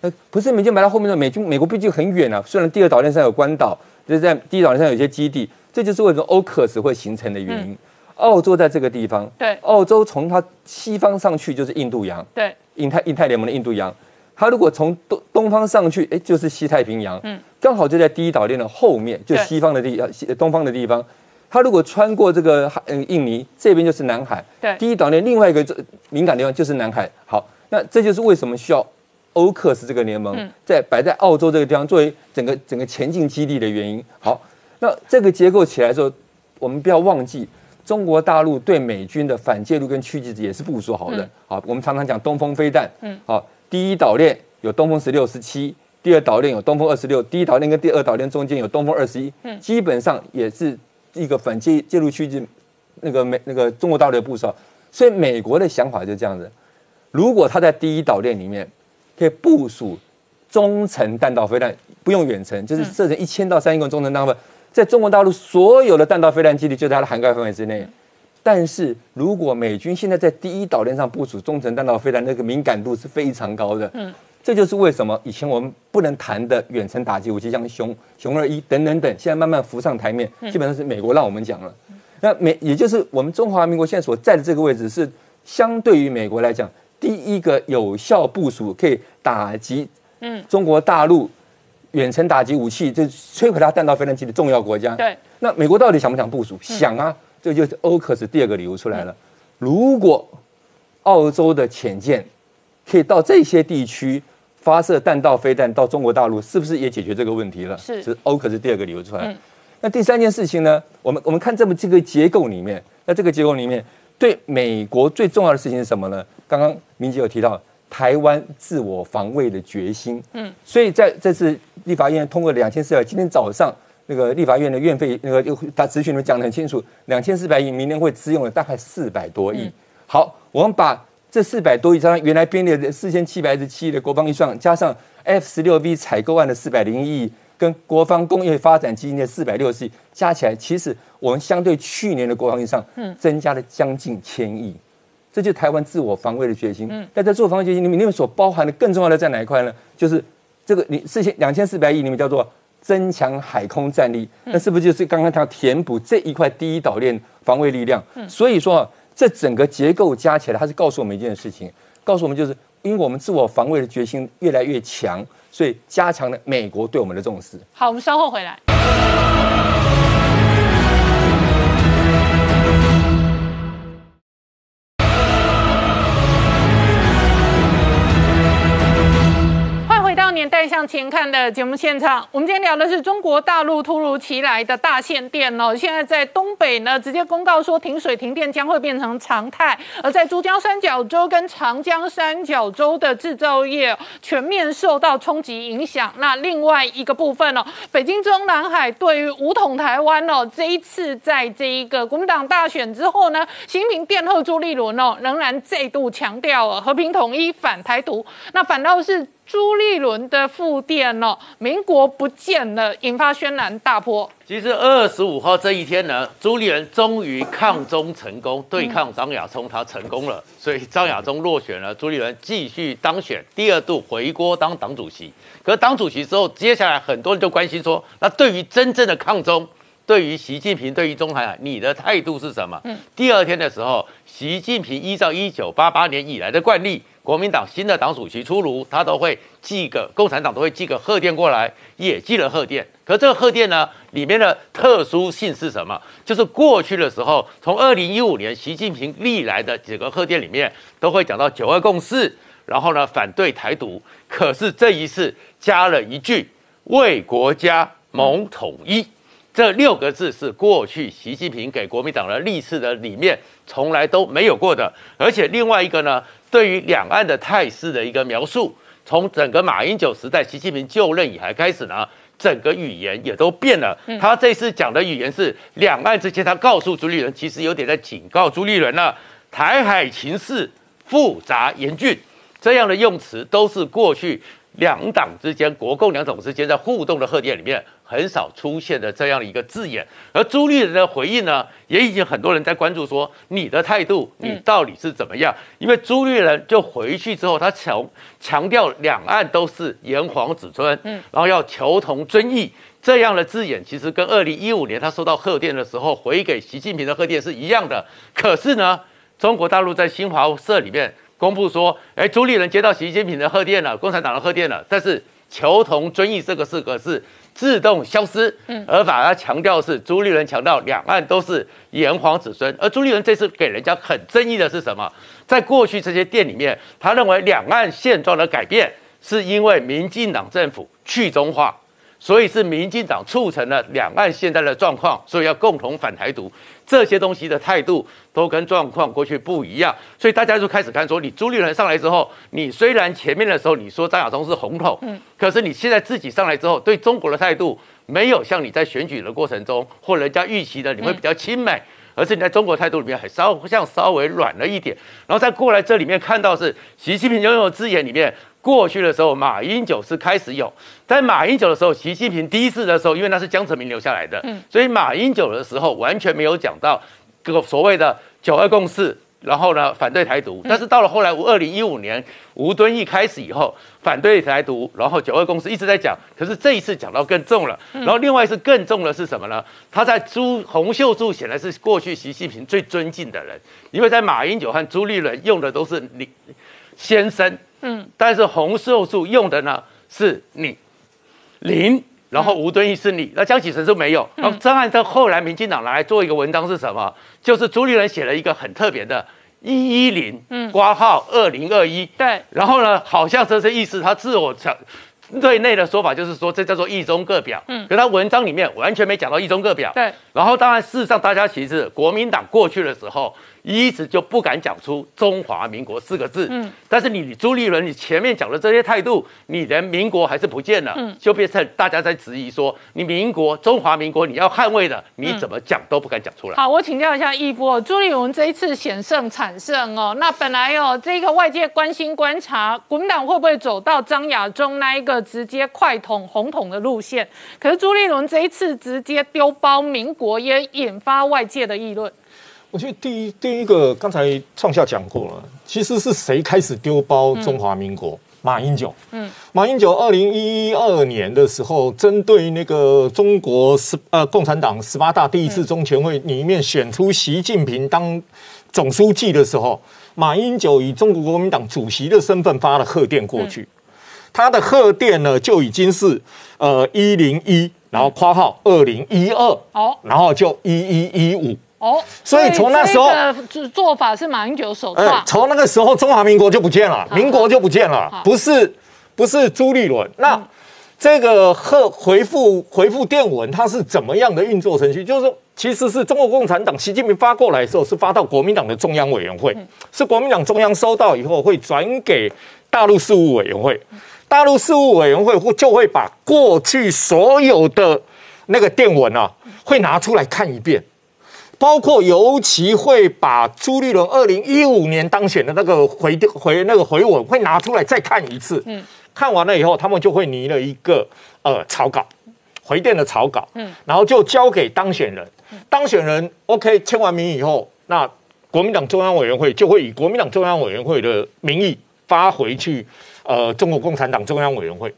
呃，不是美军摆在后面的，美军美国毕竟很远啊，虽然第二岛链上有关岛，就是在第一岛链上有些基地，这就是为什么 OCUS 会形成的原因。澳洲在这个地方，对，澳洲从它西方上去就是印度洋，对，印太印太联盟的印度洋，它如果从东东方上去，哎，就是西太平洋，嗯，刚好就在第一岛链的后面，就西方的地西东方的地方，它如果穿过这个海，嗯，印尼这边就是南海，对，第一岛链另外一个敏感地方就是南海，好，那这就是为什么需要欧克斯这个联盟在摆在澳洲这个地方作为整个整个前进基地的原因。好，那这个结构起来之后，我们不要忘记。中国大陆对美军的反介入跟驱击也是部署好的。好，我们常常讲东风飞弹。嗯，好，第一岛链有东风十六、十七，第二岛链有东风二十六，第一岛链跟第二岛链中间有东风二十一。嗯，基本上也是一个反介介入驱击那个美那个中国大陆的部署。所以美国的想法就这样子：如果他在第一岛链里面可以部署中程弹道飞弹，不用远程，就是射程一千到三千公里中程弹道。在中国大陆所有的弹道飞弹基地就在它的涵盖范围之内，但是如果美军现在在第一岛链上部署中程弹道飞弹，那个敏感度是非常高的。嗯，这就是为什么以前我们不能谈的远程打击武器，像熊熊二一等等等，现在慢慢浮上台面，基本上是美国让我们讲了。那美也就是我们中华民国现在所在的这个位置，是相对于美国来讲，第一个有效部署可以打击嗯中国大陆。远程打击武器，就摧毁它弹道飞弹机的重要国家。对，那美国到底想不想部署？想啊，这就是 OCUS 第二个理由出来了。如果澳洲的潜舰可以到这些地区发射弹道飞弹到中国大陆，是不是也解决这个问题了？是是 OCUS 第二个理由出来。那第三件事情呢？我们我们看这么这个结构里面，那这个结构里面对美国最重要的事情是什么呢？刚刚明杰有提到台湾自我防卫的决心。嗯，所以在这次立法院通过两千四百，今天早上那个立法院的院费那个他咨询里面讲得很清楚，两千四百亿明年会支用了大概四百多亿。好，我们把这四百多亿加上原来编列的四千七百十七亿的国防预算，加上 F 十六 V 采购案的四百零一亿。跟国防工业发展基金的四百六十亿加起来，其实我们相对去年的国防预算，嗯，增加了将近千亿，这就是台湾自我防卫的决心。嗯，但在自我防卫决心里面，所包含的更重要的在哪一块呢？就是这个你四千两千四百亿你们叫做增强海空战力，那是不是就是刚刚他填补这一块第一岛链防卫力量？嗯，所以说这整个结构加起来，它是告诉我们一件事情，告诉我们就是因为我们自我防卫的决心越来越强。所以加强了美国对我们的重视。好，我们稍后回来。年代向前看的节目现场，我们今天聊的是中国大陆突如其来的大限电哦。现在在东北呢，直接公告说停水停电将会变成常态。而在珠江三角洲跟长江三角洲的制造业全面受到冲击影响。那另外一个部分哦，北京中南海对于武统台湾哦，这一次在这一个国民党大选之后呢，习近平殿后朱立伦哦，仍然再度强调和平统一反台独。那反倒是。朱立伦的复电哦，民国不见了，引发轩然大波。其实二十五号这一天呢，朱立伦终于抗中成功，对抗张亚中，他成功了，所以张亚中落选了，朱立伦继续当选，第二度回国当党主席。可是当主席之后，接下来很多人就关心说，那对于真正的抗中，对于习近平，对于中海，你的态度是什么？嗯，第二天的时候，习近平依照一九八八年以来的惯例。国民党新的党主席出炉，他都会寄个共产党都会寄个贺电过来，也寄了贺电。可这个贺电呢，里面的特殊性是什么？就是过去的时候，从二零一五年习近平历来的几个贺电里面，都会讲到九二共识，然后呢反对台独。可是这一次加了一句为国家谋统一，这六个字是过去习近平给国民党的历次的里面从来都没有过的。而且另外一个呢？对于两岸的态势的一个描述，从整个马英九时代习近平就任以来开始呢，整个语言也都变了。他这次讲的语言是两岸之间，他告诉朱立伦，其实有点在警告朱立伦了，台海情势复杂严峻，这样的用词都是过去两党之间、国共两党之间在互动的贺电里面。很少出现的这样的一个字眼，而朱立伦的回应呢，也已经很多人在关注，说你的态度，你到底是怎么样？因为朱立伦就回去之后，他强强调两岸都是炎黄子孙，嗯，然后要求同尊异这样的字眼，其实跟二零一五年他收到贺电的时候回给习近平的贺电是一样的。可是呢，中国大陆在新华社里面公布说，哎，朱立伦接到习近平的贺电了，共产党的贺电了，但是求同尊异这个四个字。自动消失，嗯，而把它强调是朱立伦强调两岸都是炎黄子孙，而朱立伦这次给人家很争议的是什么？在过去这些店里面，他认为两岸现状的改变是因为民进党政府去中化。所以是民进党促成了两岸现在的状况，所以要共同反台独，这些东西的态度都跟状况过去不一样，所以大家就开始看说，你朱立伦上来之后，你虽然前面的时候你说张亚中是红统，嗯，可是你现在自己上来之后，对中国的态度没有像你在选举的过程中或人家预期的你会比较亲美，而是你在中国态度里面还稍像稍微软了一点，然后再过来这里面看到是习近平拥有字眼里面。过去的时候，马英九是开始有，在马英九的时候，习近平第一次的时候，因为那是江泽民留下来的，嗯，所以马英九的时候完全没有讲到这个所谓的九二共识，然后呢反对台独。但是到了后来，二零一五年吴敦义开始以后，反对台独，然后九二共识一直在讲，可是这一次讲到更重了。然后另外是更重的是什么呢？他在朱洪秀柱显然是过去习近平最尊敬的人，因为在马英九和朱立伦用的都是你先生。嗯，但是红色素用的呢是你，零，然后吴敦义是你，那江启臣是没有。然后张汉生后来民进党拿来做一个文章是什么？就是朱立伦写了一个很特别的。一一零，嗯，挂号二零二一，对，然后呢，好像这是意思，他自我强对内的说法就是说，这叫做一中各表，嗯，可他文章里面完全没讲到一中各表，对，然后当然事实上大家其实国民党过去的时候。一直就不敢讲出中华民国四个字，嗯，但是你朱立伦，你前面讲的这些态度，你连民国还是不见了，嗯，就变成大家在质疑说，你民国中华民国你要捍卫的，你怎么讲都不敢讲出来。好，我请教一下义波，朱立伦这一次险胜惨胜哦，那本来哦，这个外界关心观察国民党会不会走到张亚中那一个直接快统红统的路线，可是朱立伦这一次直接丢包民国，也引发外界的议论。我觉得第一第一个刚才创校讲过了，其实是谁开始丢包中华民国？马英九。嗯，马英九二零一二年的时候，针对那个中国十呃共产党十八大第一次中全会里面选出习近平当总书记的时候，马英九以中国国民党主席的身份发了贺电过去，他的贺电呢就已经是呃一零一，然后括号二零一二，哦，然后就一一一五。哦，所以从那时候做做法是马英九首创。从那个时候，中华民国就不见了，民国就不见了，不是不是朱立伦。那这个贺回复回复电文，它是怎么样的运作程序？就是说其实是中国共产党习近平发过来的时候，是发到国民党的中央委员会，是国民党中央收到以后会转给大陆事务委员会，大陆事务委员会会就会把过去所有的那个电文啊，会拿出来看一遍。包括尤其会把朱立伦二零一五年当选的那个回回那个回文会拿出来再看一次，嗯，看完了以后，他们就会拟了一个呃草稿，回电的草稿，嗯，然后就交给当选人，当选人 OK 签完名以后，那国民党中央委员会就会以国民党中央委员会的名义发回去，呃，中国共产党中央委员会，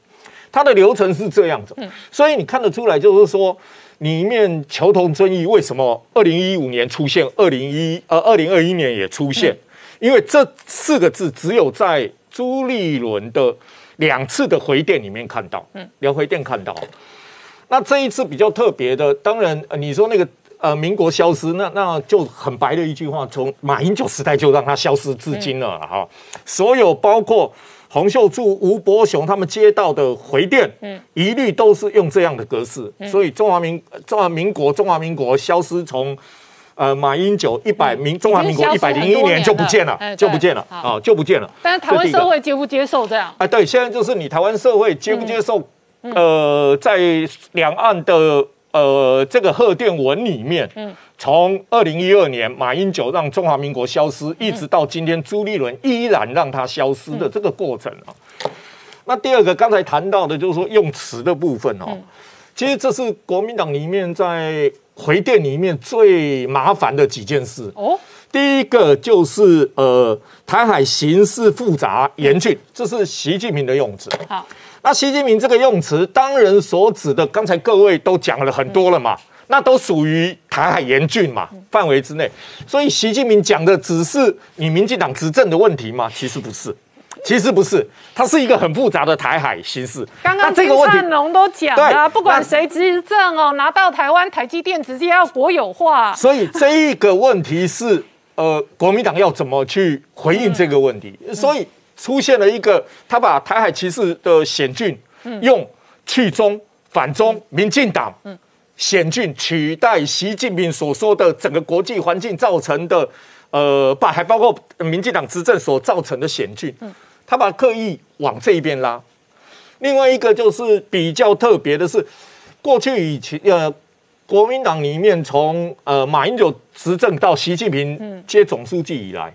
它的流程是这样子，所以你看得出来就是说。里面求同存异，为什么二零一五年出现，二零一呃二零二一年也出现？因为这四个字只有在朱立伦的两次的回电里面看到，嗯，两回电看到。那这一次比较特别的，当然你说那个呃民国消失，那那就很白的一句话，从马英九时代就让它消失至今了哈。所有包括。洪秀柱、吴伯雄他们接到的回电，嗯，一律都是用这样的格式，所以中华民中华民国中华民国消失从，呃，马英九一百民中华民国一百零一年就不见了，就不见了啊，就不见了。但是台湾社会接不接受这样？啊，对，现在就是你台湾社会接不接受？呃，在两岸的呃这个贺电文里面，嗯。从二零一二年马英九让中华民国消失，一直到今天朱立伦依然让它消失的这个过程啊。那第二个刚才谈到的就是说用词的部分哦，其实这是国民党里面在回电里面最麻烦的几件事哦。第一个就是呃台海形势复杂严峻，这是习近平的用词。好，那习近平这个用词，当然所指的刚才各位都讲了很多了嘛。那都属于台海严峻嘛范围之内，所以习近平讲的只是你民进党执政的问题吗？其实不是，其实不是，它是一个很复杂的台海形势。刚刚金灿龙都讲了，不管谁执政哦，拿到台湾台积电直接要国有化。所以这一个问题是，呃，国民党要怎么去回应这个问题？所以出现了一个，他把台海歧视的险峻用去中反中民进党。险峻取代习近平所说的整个国际环境造成的，呃，把还包括民进党执政所造成的险峻，他把刻意往这一边拉。另外一个就是比较特别的是，过去以前呃，国民党里面从呃马英九执政到习近平接总书记以来，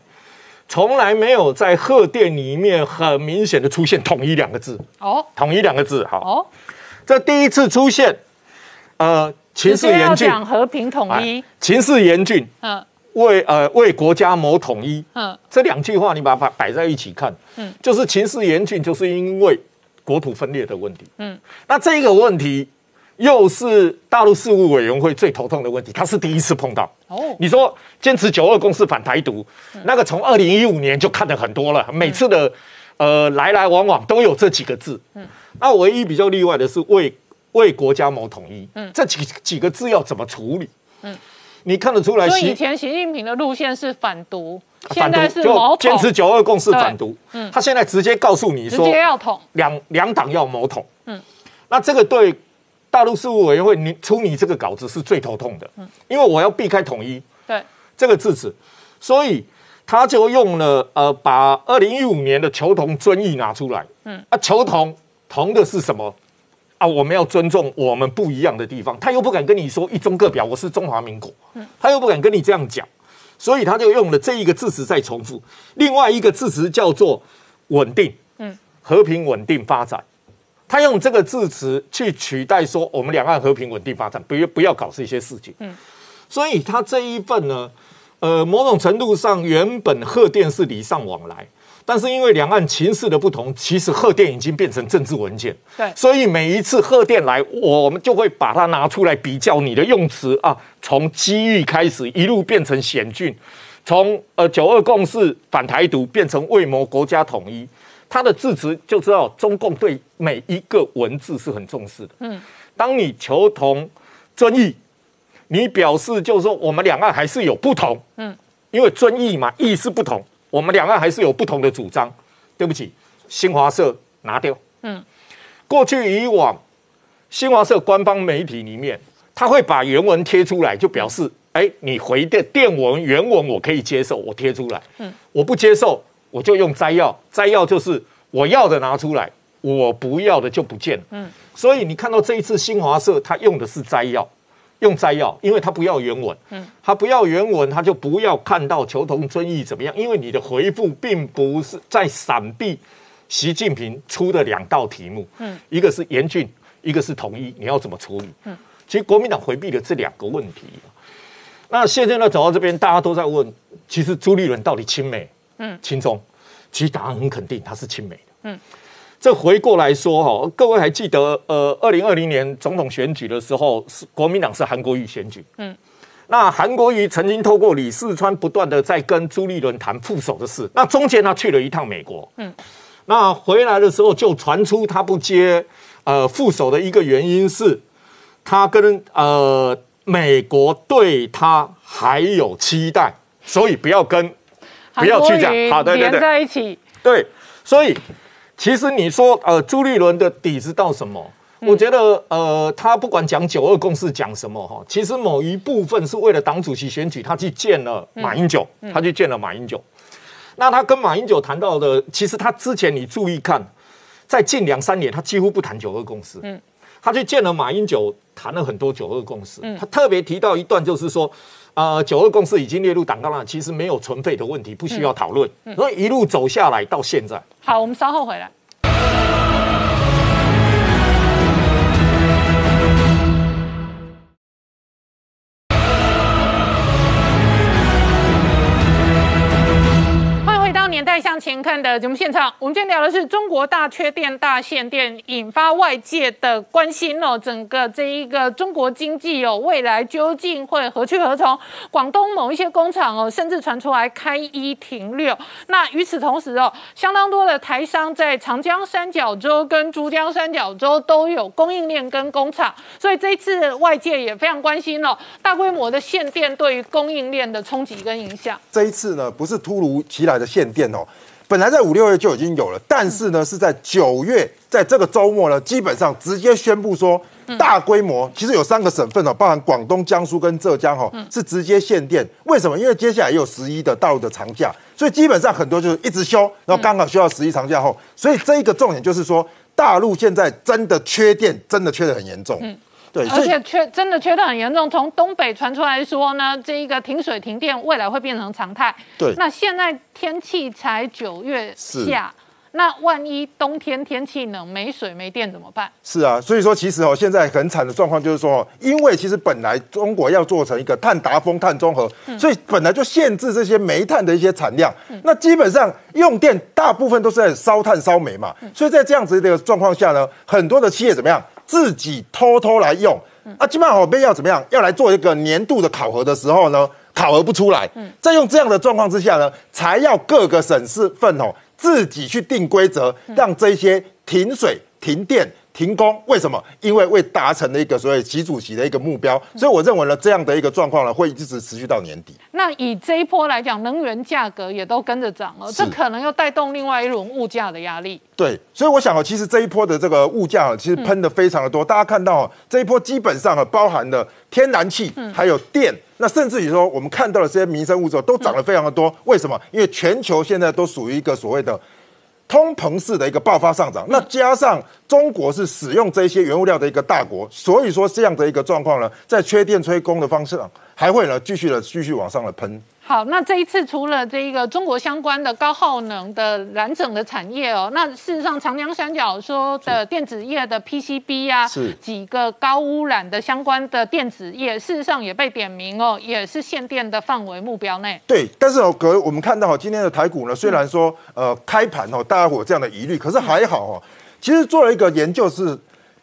从来没有在贺电里面很明显的出现统一两个字。哦，统一两个字，好。哦，这第一次出现。呃，情势严峻，讲和平统一，情势严峻，嗯，为呃为国家谋统一，嗯，这两句话你把它摆在一起看，嗯，就是情势严峻，就是因为国土分裂的问题，嗯，那这个问题又是大陆事务委员会最头痛的问题，他是第一次碰到，哦，你说坚持九二共识反台独，那个从二零一五年就看的很多了，每次的呃，来来往往都有这几个字。嗯，那唯一比较例外的是为为国家谋统一。嗯，这几几个字要怎么处理？嗯，你看得出来，所以以前习近平的路线是反独，现在是谋统，坚持九二共识反独。嗯，他现在直接告诉你直说，接要统。两两党要谋统。嗯，那这个对大陆事务委员会你出你这个稿子是最头痛的。嗯，因为我要避开统一对，这个字词，所以他就用了呃，把二零一五年的求同尊义拿出来。嗯，啊，求同同的是什么？啊，我们要尊重我们不一样的地方。他又不敢跟你说一中各表，我是中华民国。嗯，他又不敢跟你这样讲，所以他就用了这一个字词在重复。另外一个字词叫做稳定。嗯，和平稳定发展。他用这个字词去取代说我们两岸和平稳定发展，不要不要搞这些事情。嗯，所以他这一份呢，呃，某种程度上原本贺电是礼尚往来，但是因为两岸情势的不同，其实贺电已经变成政治文件。对所以每一次贺电来，我们就会把它拿出来比较你的用词啊，从机遇开始一路变成险峻，从呃九二共识反台独变成为谋国家统一。他的字词就知道中共对每一个文字是很重视的。嗯，当你求同尊义，你表示就是说我们两岸还是有不同。嗯，因为尊义嘛，义是不同，我们两岸还是有不同的主张。对不起，新华社拿掉。嗯，过去以往新华社官方媒体里面，他会把原文贴出来，就表示，哎，你回的电文原文我可以接受，我贴出来。嗯，我不接受，我就用摘要，摘要就是我要的拿出来，我不要的就不见了。嗯，所以你看到这一次新华社他用的是摘要。用摘要，因为他不要原文，嗯，他不要原文，他就不要看到求同尊义怎么样，因为你的回复并不是在闪避习近平出的两道题目，嗯，一个是严峻，一个是统一，你要怎么处理？嗯，其实国民党回避了这两个问题。那现在呢，走到这边，大家都在问，其实朱立伦到底亲美，嗯，亲中？其实答案很肯定，他是亲美的，嗯。这回过来说哈，各位还记得呃，二零二零年总统选举的时候，是国民党是韩国瑜选举，嗯，那韩国瑜曾经透过李四川不断的在跟朱立伦谈副手的事，那中间他去了一趟美国，嗯，那回来的时候就传出他不接呃副手的一个原因是，他跟呃美国对他还有期待，所以不要跟不要去讲，好对对。连，在一起，对，所以其实你说呃，朱立伦的底子到什么？我觉得呃，他不管讲九二共识讲什么哈，其实某一部分是为了党主席选举，他去见了马英九，他去见了马英九。那他跟马英九谈到的，其实他之前你注意看，在近两三年他几乎不谈九二共识，嗯，他去见了马英九，谈了很多九二共识，他特别提到一段，就是说。呃，九二共识已经列入党纲了，其实没有存废的问题，不需要讨论。所以一路走下来到现在，好，我们稍后回来。年代向前看的节目现场，我们今天聊的是中国大缺电、大限电，引发外界的关心哦。整个这一个中国经济哦，未来究竟会何去何从？广东某一些工厂哦，甚至传出来开一停六。那与此同时哦，相当多的台商在长江三角洲跟珠江三角洲都有供应链跟工厂，所以这一次外界也非常关心哦，大规模的限电对于供应链的冲击跟影响。这一次呢，不是突如其来的限电哦，本来在五六月就已经有了，但是呢，是在九月，在这个周末呢，基本上直接宣布说，大规模，其实有三个省份哦，包含广东、江苏跟浙江哦，是直接限电。为什么？因为接下来也有十一的大陆的长假，所以基本上很多就是一直休，然后刚好休到十一长假后，所以这一个重点就是说，大陆现在真的缺电，真的缺的很严重。对，而且缺真的缺的很严重，从东北传出来说呢，这一个停水停电未来会变成常态。对那现在天气才九月下，那万一冬天天气冷，没水没电怎么办？是啊，所以说其实哦，现在很惨的状况就是说哦，因为其实本来中国要做成一个碳达峰、碳中和，所以本来就限制这些煤炭的一些产量。那基本上用电大部分都是在烧炭、烧煤嘛，所以在这样子的一个状况下呢，很多的企业怎么样，自己偷偷来用。啊，基本上好被要怎么样，要来做一个年度的考核的时候呢，考核不出来。在用这样的状况之下呢，才要各个省市份哦自己去定规则，让这些停水、停电。停工为什么？因为未达成的一个所谓习主席的一个目标，所以我认为呢，这样的一个状况呢，会一直持续到年底。那以这一波来讲，能源价格也都跟着涨了，这可能又带动另外一轮物价的压力。对，所以我想哦，其实这一波的这个物价其实喷的非常的多。大家看到这一波基本上啊，包含了天然气，还有电，那甚至于说我们看到的这些民生物质都涨得非常的多。为什么？因为全球现在都属于一个所谓的。通膨式的一个爆发上涨，那加上中国是使用这些原物料的一个大国，所以说这样的一个状况呢，在缺电吹工的方式上，还会呢继续的继续往上的喷。好，那这一次除了这一个中国相关的高耗能的染整的产业哦，那事实上长江三角说的电子业的 PCB 啊，是几个高污染的相关的电子业，事实上也被点名哦，也是限电的范围目标内。对，但是哦，各我们看到今天的台股呢，虽然说呃开盘哦，大家伙这样的疑虑，可是还好哦，其实做了一个研究是。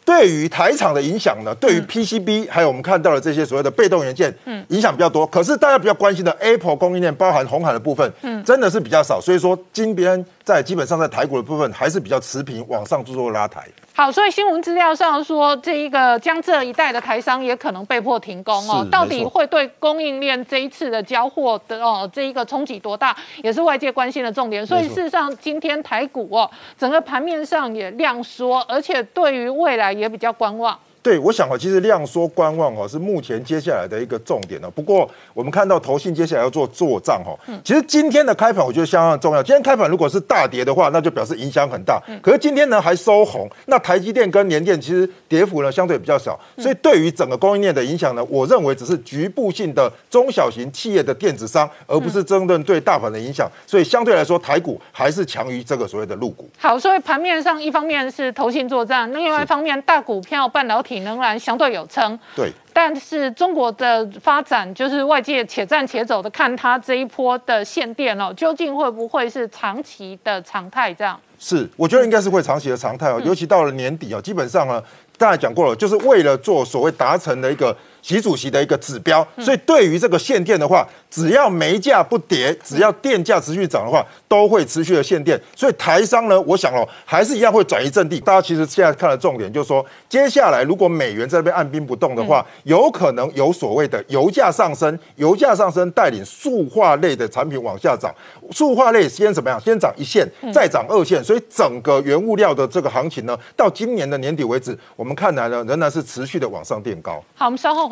对于台厂的影响呢？对于 PCB 还有我们看到的这些所谓的被动元件，嗯，影响比较多。可是大家比较关心的 Apple 供应链，包含红海的部分，嗯，真的是比较少。所以说，今天在基本上在台股的部分还是比较持平，往上做拉抬。好，所以新闻资料上说，这一个江浙一带的台商也可能被迫停工哦。到底会对供应链这一次的交货的哦这一个冲击多大，也是外界关心的重点。所以事实上，今天台股哦整个盘面上也量缩，而且对于未来也比较观望。对，我想啊，其实量缩观望哦，是目前接下来的一个重点呢。不过我们看到投信接下来要做做账哈，其实今天的开盘我觉得相当重要。今天开盘如果是大跌的话，那就表示影响很大。可是今天呢还收红，那台积电跟联电其实跌幅呢相对比较小，所以对于整个供应链的影响呢，我认为只是局部性的中小型企业的电子商，而不是真正对大盘的影响。所以相对来说，台股还是强于这个所谓的陆股。好，所以盘面上一方面是投信作战，另外一方面大股票半导体。仍然相对有撑，对，但是中国的发展就是外界且战且走的看它这一波的限电哦，究竟会不会是长期的常态？这样是，我觉得应该是会长期的常态哦，尤其到了年底哦，基本上呢，刚才讲过了，就是为了做所谓达成的一个。习主席的一个指标，所以对于这个限电的话，只要煤价不跌，只要电价持续涨的话，都会持续的限电。所以台商呢，我想哦，还是一样会转移阵地。大家其实现在看的重点就是说，接下来如果美元在那边按兵不动的话，有可能有所谓的油价上升，油价上升带领塑化类的产品往下涨，塑化类先怎么样？先涨一线，再涨二线。所以整个原物料的这个行情呢，到今年的年底为止，我们看来呢，仍然是持续的往上垫高。好，我们稍后。